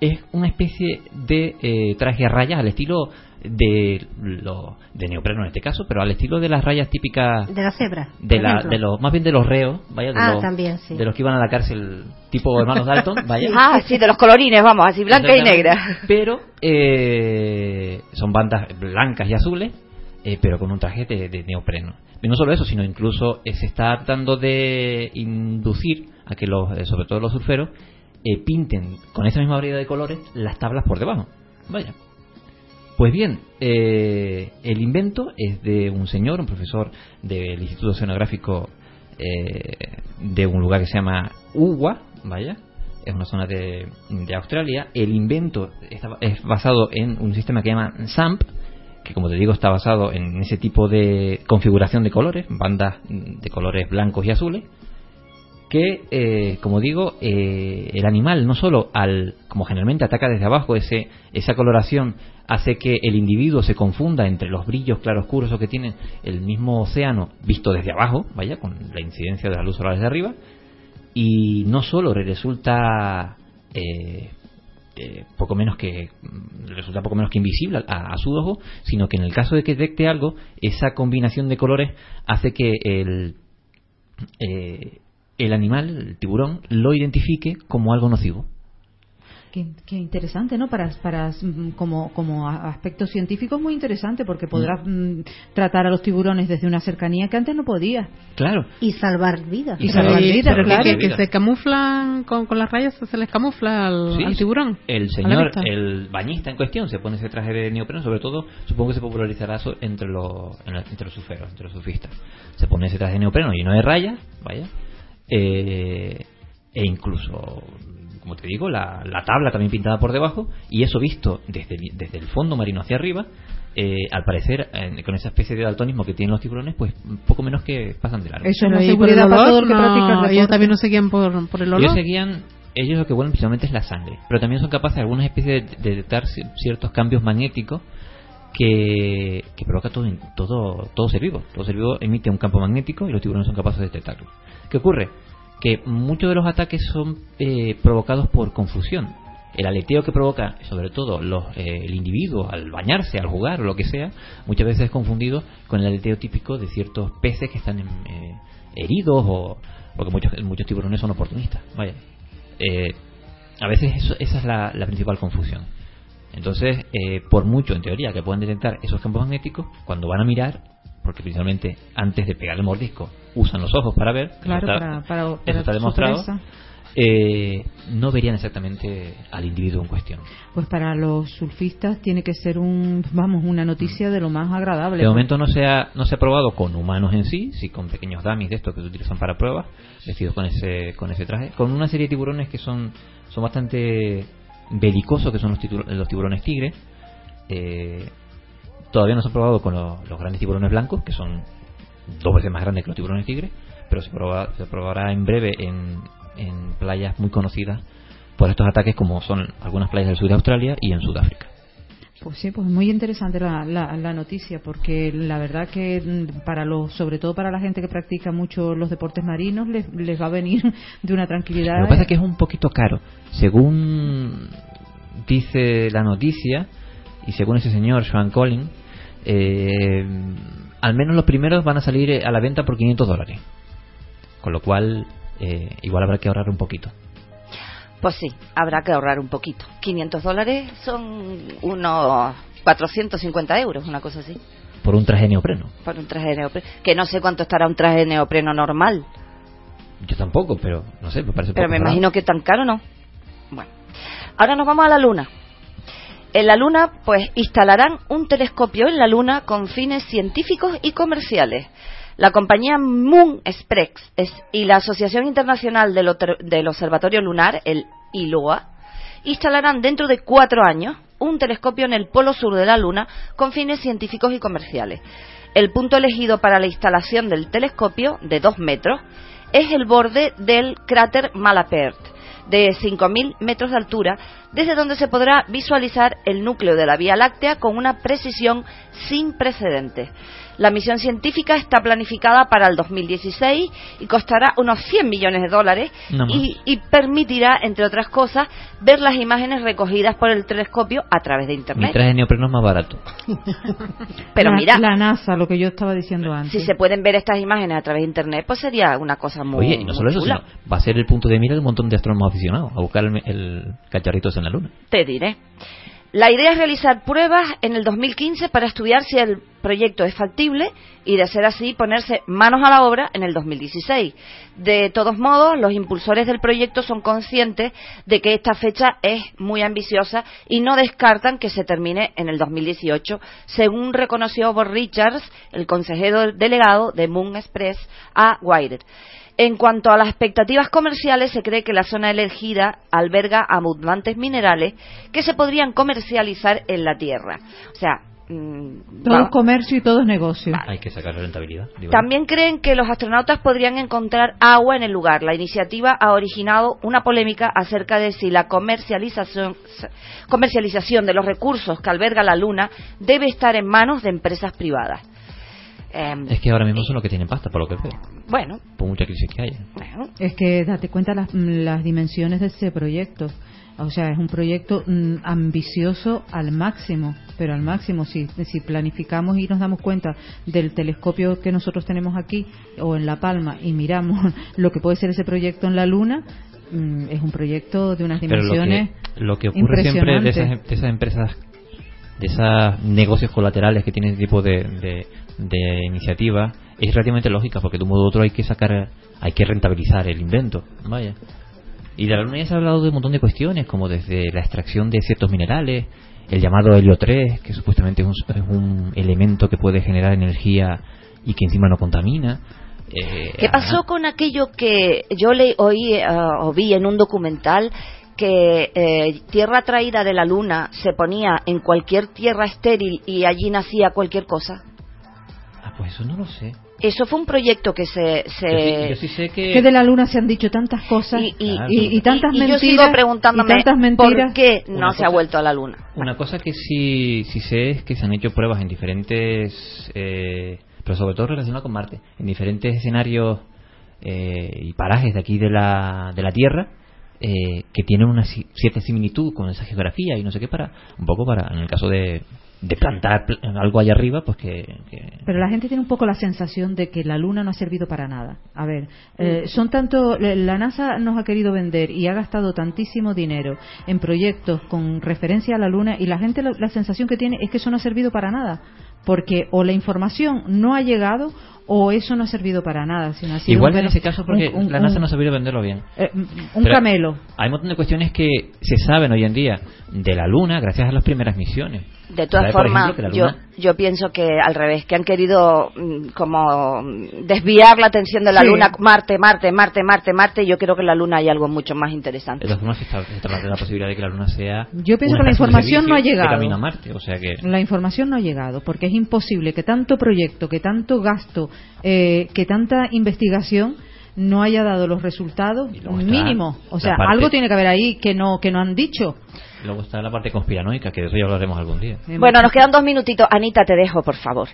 es una especie de eh, traje a rayas al estilo de lo, de neopreno en este caso, pero al estilo de las rayas típicas De la cebra. de la ejemplo. de los más bien de los reos, vaya, de, Ah, los, también, sí. de los que iban a la cárcel tipo hermanos Dalton, vaya. Ah, sí, de los colorines, vamos, así blanca y negra. Pero eh, son bandas blancas y azules, eh, pero con un traje de, de neopreno. Y no solo eso, sino incluso eh, se está tratando de inducir a que los, eh, sobre todo los surferos, eh, pinten con esa misma variedad de colores las tablas por debajo. Vaya. Pues bien, eh, el invento es de un señor, un profesor del Instituto Oceanográfico eh, de un lugar que se llama Uwa, vaya, es una zona de, de Australia. El invento está- es basado en un sistema que llama SAMP, que como te digo está basado en ese tipo de configuración de colores, bandas de colores blancos y azules, que, eh, como digo, eh, el animal no solo al, como generalmente ataca desde abajo, ese, esa coloración hace que el individuo se confunda entre los brillos claroscuros que tiene el mismo océano visto desde abajo, vaya, con la incidencia de la luz solar desde arriba, y no solo resulta eh, eh, poco menos que mm, resulta poco menos que invisible a, a su ojo, sino que en el caso de que detecte algo, esa combinación de colores hace que el eh, el animal, el tiburón, lo identifique como algo nocivo. Qué, qué interesante, ¿no? Para, para mm, como, como aspecto científico es muy interesante porque podrás mm, tratar a los tiburones desde una cercanía que antes no podía. Claro. Y salvar vidas. Y salvar vidas, claro. que, que se camuflan con, con las rayas, se les camufla al, Sí, al tiburón. El señor, el bañista en cuestión, se pone ese traje de neopreno, sobre todo, supongo que se popularizará entre los, entre los surferos, entre los surfistas. Se pone ese traje de neopreno lleno de rayas, vaya, eh, e incluso, como te digo, la, la tabla también pintada por debajo, y eso visto desde, el- desde el fondo marino hacia arriba, eh, al parecer, eh, con esa especie de daltonismo que tienen los tiburones, pues poco menos que pasan de largo. Eso ahí por seguridad el para olor, todo el que no, Ellos también no se guían por, por el olor. Ellos seguían, ellos lo que vuelven principalmente es la sangre, pero también son capaces de algunas especies de, de detectar ci- ciertos cambios magnéticos que, que provoca todo, todo, todo ser vivo. Todo ser vivo emite un campo magnético y los tiburones son capaces de detectarlo. ¿Qué ocurre? Que muchos de los ataques son eh, provocados por confusión. El aleteo que provoca, sobre todo, los, eh, el individuo al bañarse, al jugar o lo que sea, muchas veces es confundido con el aleteo típico de ciertos peces que están eh, heridos o porque muchos, muchos tiburones son oportunistas. Vaya. Eh, a veces eso- esa es la, la principal confusión. Entonces, eh, por mucho en teoría que puedan detectar esos campos magnéticos, cuando van a mirar, porque principalmente antes de pegar el mordisco usan los ojos para ver, Claro, está, para, para, eso para está demostrado, eh, no verían exactamente al individuo en cuestión. Pues para los surfistas tiene que ser un, vamos, una noticia de lo más agradable. De momento no se ha, no se ha probado con humanos en sí, sí con pequeños dummies de estos que se utilizan para pruebas, vestidos con ese, con ese traje, con una serie de tiburones que son, son bastante belicosos, que son los, los tiburones tigre. Eh, todavía no se ha probado con lo- los grandes tiburones blancos, que son dos veces más grandes que los tiburones tigre, pero se, proba- se probará en breve en, en playas muy conocidas por estos ataques como son algunas playas del sur de Australia y en Sudáfrica. Pues sí, pues muy interesante la, la, la noticia, porque la verdad que mm, para los, sobre todo para la gente que practica mucho los deportes marinos, les, les va a venir de una tranquilidad. Lo que pasa es que es un poquito caro. Según dice la noticia, y según ese señor, Sean Collins, eh, al menos los primeros van a salir eh, a la venta por 500 dólares. Con lo cual, eh, igual habrá que ahorrar un poquito. Pues sí, habrá que ahorrar un poquito. 500 dólares son unos 450 euros, una cosa así, Por un traje neopreno. por un traje neopreno. Que no sé cuánto estará un traje neopreno normal, Yo tampoco, pero no sé, me parece pero poco me imagino que tan caro no. Bueno, ahora nos vamos a la Luna. En la Luna, pues instalarán un telescopio en la Luna con fines científicos y comerciales. La compañía Moon Express es- y la Asociación Internacional del, Observatorio Lunar, el ILOA, instalarán dentro de cuatro años un telescopio en el polo sur de la Luna con fines científicos y comerciales. El punto elegido para la instalación del telescopio, de dos metros, es el borde del cráter Malapert, de 5.000 metros de altura, desde donde se podrá visualizar el núcleo de la Vía Láctea con una precisión sin precedentes. La misión científica está planificada para el 2016 y costará unos 100 millones de dólares No y, y permitirá, entre otras cosas, ver las imágenes recogidas por el telescopio a través de Mi Internet. traje de neopreno es más barato. Pero la, mira, La NASA, lo que yo estaba diciendo antes. si se pueden ver estas imágenes a través de Internet, pues sería una cosa muy, Oye, y no solo muy eso, chula. sino va a ser el punto de mira de un montón de astrónomos a buscar el, el cacharritos en la luna. Te diré. La idea es realizar pruebas en el 2015 para estudiar si el proyecto es factible y, de ser así, ponerse manos a la obra en el 2016. De todos modos, los impulsores del proyecto son conscientes de que esta fecha es muy ambiciosa y no descartan que se termine en el 2018, según reconoció Bob Richards, el consejero delegado de Moon Express, a Wired. En cuanto a las expectativas comerciales, se cree que la zona elegida alberga abundantes minerales que se podrían comercializar en la Tierra. O sea, mm, Todo es comercio y todo es negocio. Hay que sacar rentabilidad. digo. también creen que los astronautas podrían encontrar agua en el lugar. La iniciativa ha originado una polémica acerca de si la comercialización, comercialización de los recursos que alberga la Luna debe estar en manos de empresas privadas. Em, Es que ahora mismo son los que tienen pasta, por lo que veo. bueno, Por mucha crisis que haya. bueno, Es que date cuenta las, las dimensiones de ese proyecto. O sea, es un proyecto mm, ambicioso al máximo, pero al máximo. Si, si planificamos y nos damos cuenta del telescopio que nosotros tenemos aquí o en La Palma y miramos lo que puede ser ese proyecto en la Luna, mm, es un proyecto de unas Pero lo dimensiones que, lo que ocurre siempre de esas, impresionantes. de esas empresas, de esos negocios colaterales que tienen este tipo de, de, de iniciativas, es relativamente lógica, porque de un modo u otro hay que sacar, hay que rentabilizar el invento. Vaya. Y de la luna ya se ha hablado de un montón de cuestiones, como desde la extracción de ciertos minerales, el llamado helio 3, que supuestamente es un, es un elemento que puede generar energía y que encima no contamina. Eh, ¿Qué pasó con aquello que yo le oí eh, o vi en un documental que eh, tierra traída de la luna se ponía en cualquier tierra estéril y allí nacía cualquier cosa? Ah, pues eso no lo sé. Eso fue un proyecto que se... se- Yo sí, yo sí sé que... que de la Luna se han dicho tantas cosas y, y- Claro. y, y tantas y yo mentiras sigo preguntándome mentiras por qué no se ha vuelto a la luna. Una cosa que sí, sí sé es que se han hecho pruebas en diferentes, eh, pero sobre todo relacionadas con Marte, en diferentes escenarios eh, y parajes de aquí de la, de la Tierra, eh, que tienen una si- cierta similitud con esa geografía y no sé qué para, un poco para, en el caso de, de plantar pl- algo allá arriba, pues que, que- Pero la gente tiene un poco la sensación de que la Luna no ha servido para nada. A ver, eh, son tanto. La NASA nos ha querido vender y ha gastado tantísimo dinero en proyectos con referencia a la Luna y la gente la, la sensación que tiene es que eso no ha servido para nada. Porque o la información no ha llegado o eso no ha servido para nada. Sino ha sido Igual en ese caso porque un- un- la NASA un- no ha sabido venderlo bien. eh, un Pero camelo. Hay un montón de cuestiones que se saben hoy en día de la Luna gracias a las primeras misiones. De todas ¿Sabe, por formas, yo, yo pienso que al revés, que han querido mm, como mm, desviar la atención de la Sí. luna, Marte, Marte, Marte, Marte, Marte, y yo creo que en la luna hay algo mucho más interesante. De todas formas, está, la posibilidad de que la Luna sea. Yo pienso que la información no ha llegado. De camino a Marte, o sea que. La información no ha llegado porque es imposible que tanto proyecto, que tanto gasto, eh, que tanta investigación no haya dado los resultados mínimos. O sea, parte- algo tiene que haber ahí que no que no han dicho. Luego está la parte conspiranoica, que de eso ya hablaremos algún día. Bueno, nos quedan dos minutitos. Anita, te dejo, por favor.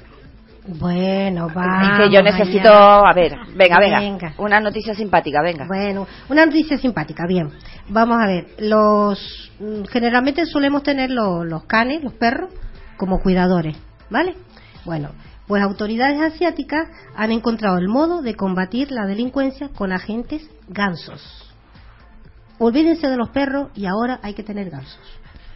Bueno, vamos. es que yo necesito, allá. a ver, venga, venga, Venga. una noticia simpática, venga. Bueno, una noticia simpática, bien. Vamos a ver, los mm, generalmente solemos tener lo- los canes, los perros, como cuidadores, ¿vale? Bueno, pues autoridades asiáticas han encontrado el modo de combatir la delincuencia con agentes gansos. Olvídense de los perros y ahora hay que tener gansos.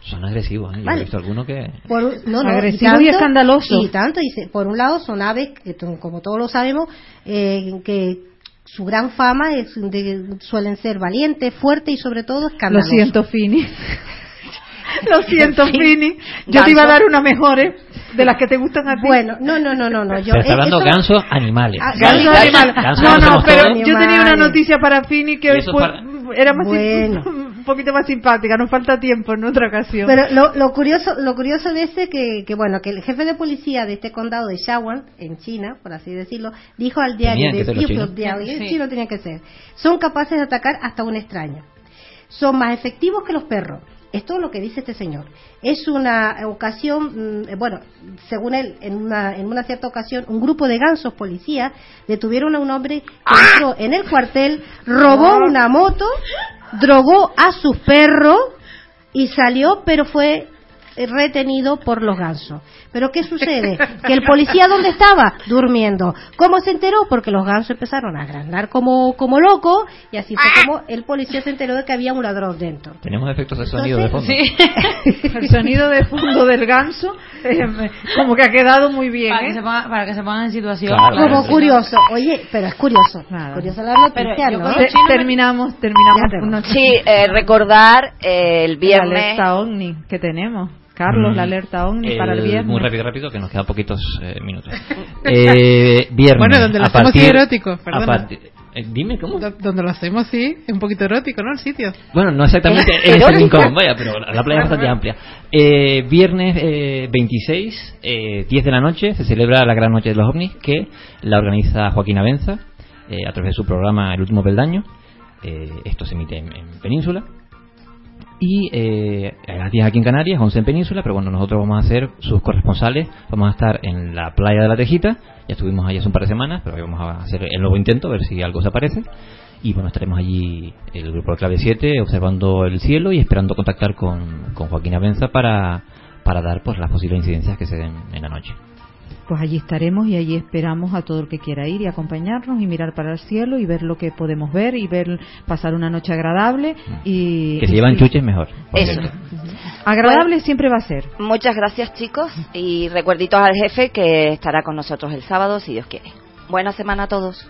Son agresivos, ¿eh? Yo Vale. he visto alguno que. Por no, no, Agresivo y escandaloso. Y tanto, dice, por un lado son aves, que como todos lo sabemos, eh, que su gran fama es de- suelen ser valientes, fuertes y sobre todo Lo escandalosos. siento, Fini. Lo siento, Fini. Yo te iba a Ganso. dar unas mejores de las que te gustan a ti. Bueno, no, no, no, no, no. Yo, Pero está eh, hablando eso- gansos animales. Ah, Ganso Vale, animal. gansos No, no, pero todos. yo tenía una Animales. noticia para Fini Y que eso fue- para- era más Bueno. un poquito más simpática. Nos falta tiempo en otra ocasión. Pero lo, lo curioso, lo curioso de ese que, que bueno, que el jefe de policía de este condado de Shawan, en China, por así decirlo, dijo al diario de People. Diario, Sí. chino tenía que ser, son capaces de atacar hasta un extraño. Son más efectivos que los perros es todo lo que dice este señor. Es una ocasión, mm, bueno, según él, en una, en una cierta ocasión, un grupo de gansos policías detuvieron a un hombre que entró en el cuartel, robó una moto, drogó a sus perros y salió, pero fue retenido por los gansos. Pero ¿qué sucede? Que el policía ¿dónde estaba? Durmiendo. ¿Cómo se enteró? Porque los gansos empezaron a agrandar como, como locos y así fue como el policía se enteró de que había un ladrón dentro. Tenemos efectos de sonido de fondo. Sí. el sonido de fondo del ganso eh, como que ha quedado muy bien. Para, ¿eh? que, se ponga- para que se pongan en situación. Claro, claro. Como curioso. Oye, pero es curioso. Claro. Curiosa la noticia, terminamos, terminamos. Sí, eh, recordar eh, el la viernes. alerta OVNI que tenemos. Carlos, Mm, la alerta OVNI para el eh, viernes. Muy rápido, rápido, que nos quedan poquitos eh, minutos. Eh, viernes. Bueno, donde lo hacemos partir, sí erótico, eh, dime, ¿cómo? Do- Donde lo hacemos, sí, es un poquito erótico, ¿no? El sitio. Bueno, no exactamente en ese rincón, vaya, pero la playa es bastante amplia. Eh, viernes eh, 26, eh, 10 de la noche, se celebra la Gran Noche de los OVNIs, que la organiza Joaquín Avenza, eh, a través de su programa El Último Peldaño. Eh, esto se emite en, en Península. Y eh, a las 10 aquí en Canarias, 11 en Península, pero bueno, nosotros vamos a ser sus corresponsales, vamos a estar en la playa de la Tejita, ya estuvimos allí hace un par de semanas, pero hoy vamos a hacer el nuevo intento, a ver si algo se aparece. Y bueno, estaremos allí, el grupo de clave 7, observando el cielo y esperando contactar con, con Joaquín Avenza para, para dar pues las posibles incidencias que se den en la noche. Pues allí estaremos y allí esperamos a todo el que quiera ir y acompañarnos y mirar para el cielo y ver lo que podemos ver y ver pasar una noche agradable y Que se llevan y- chuches mejor. Eso. cierto. Agradable siempre va a ser. Muchas gracias, chicos. Y recuerditos al jefe que estará con nosotros el sábado, si Dios quiere. Buena semana a todos.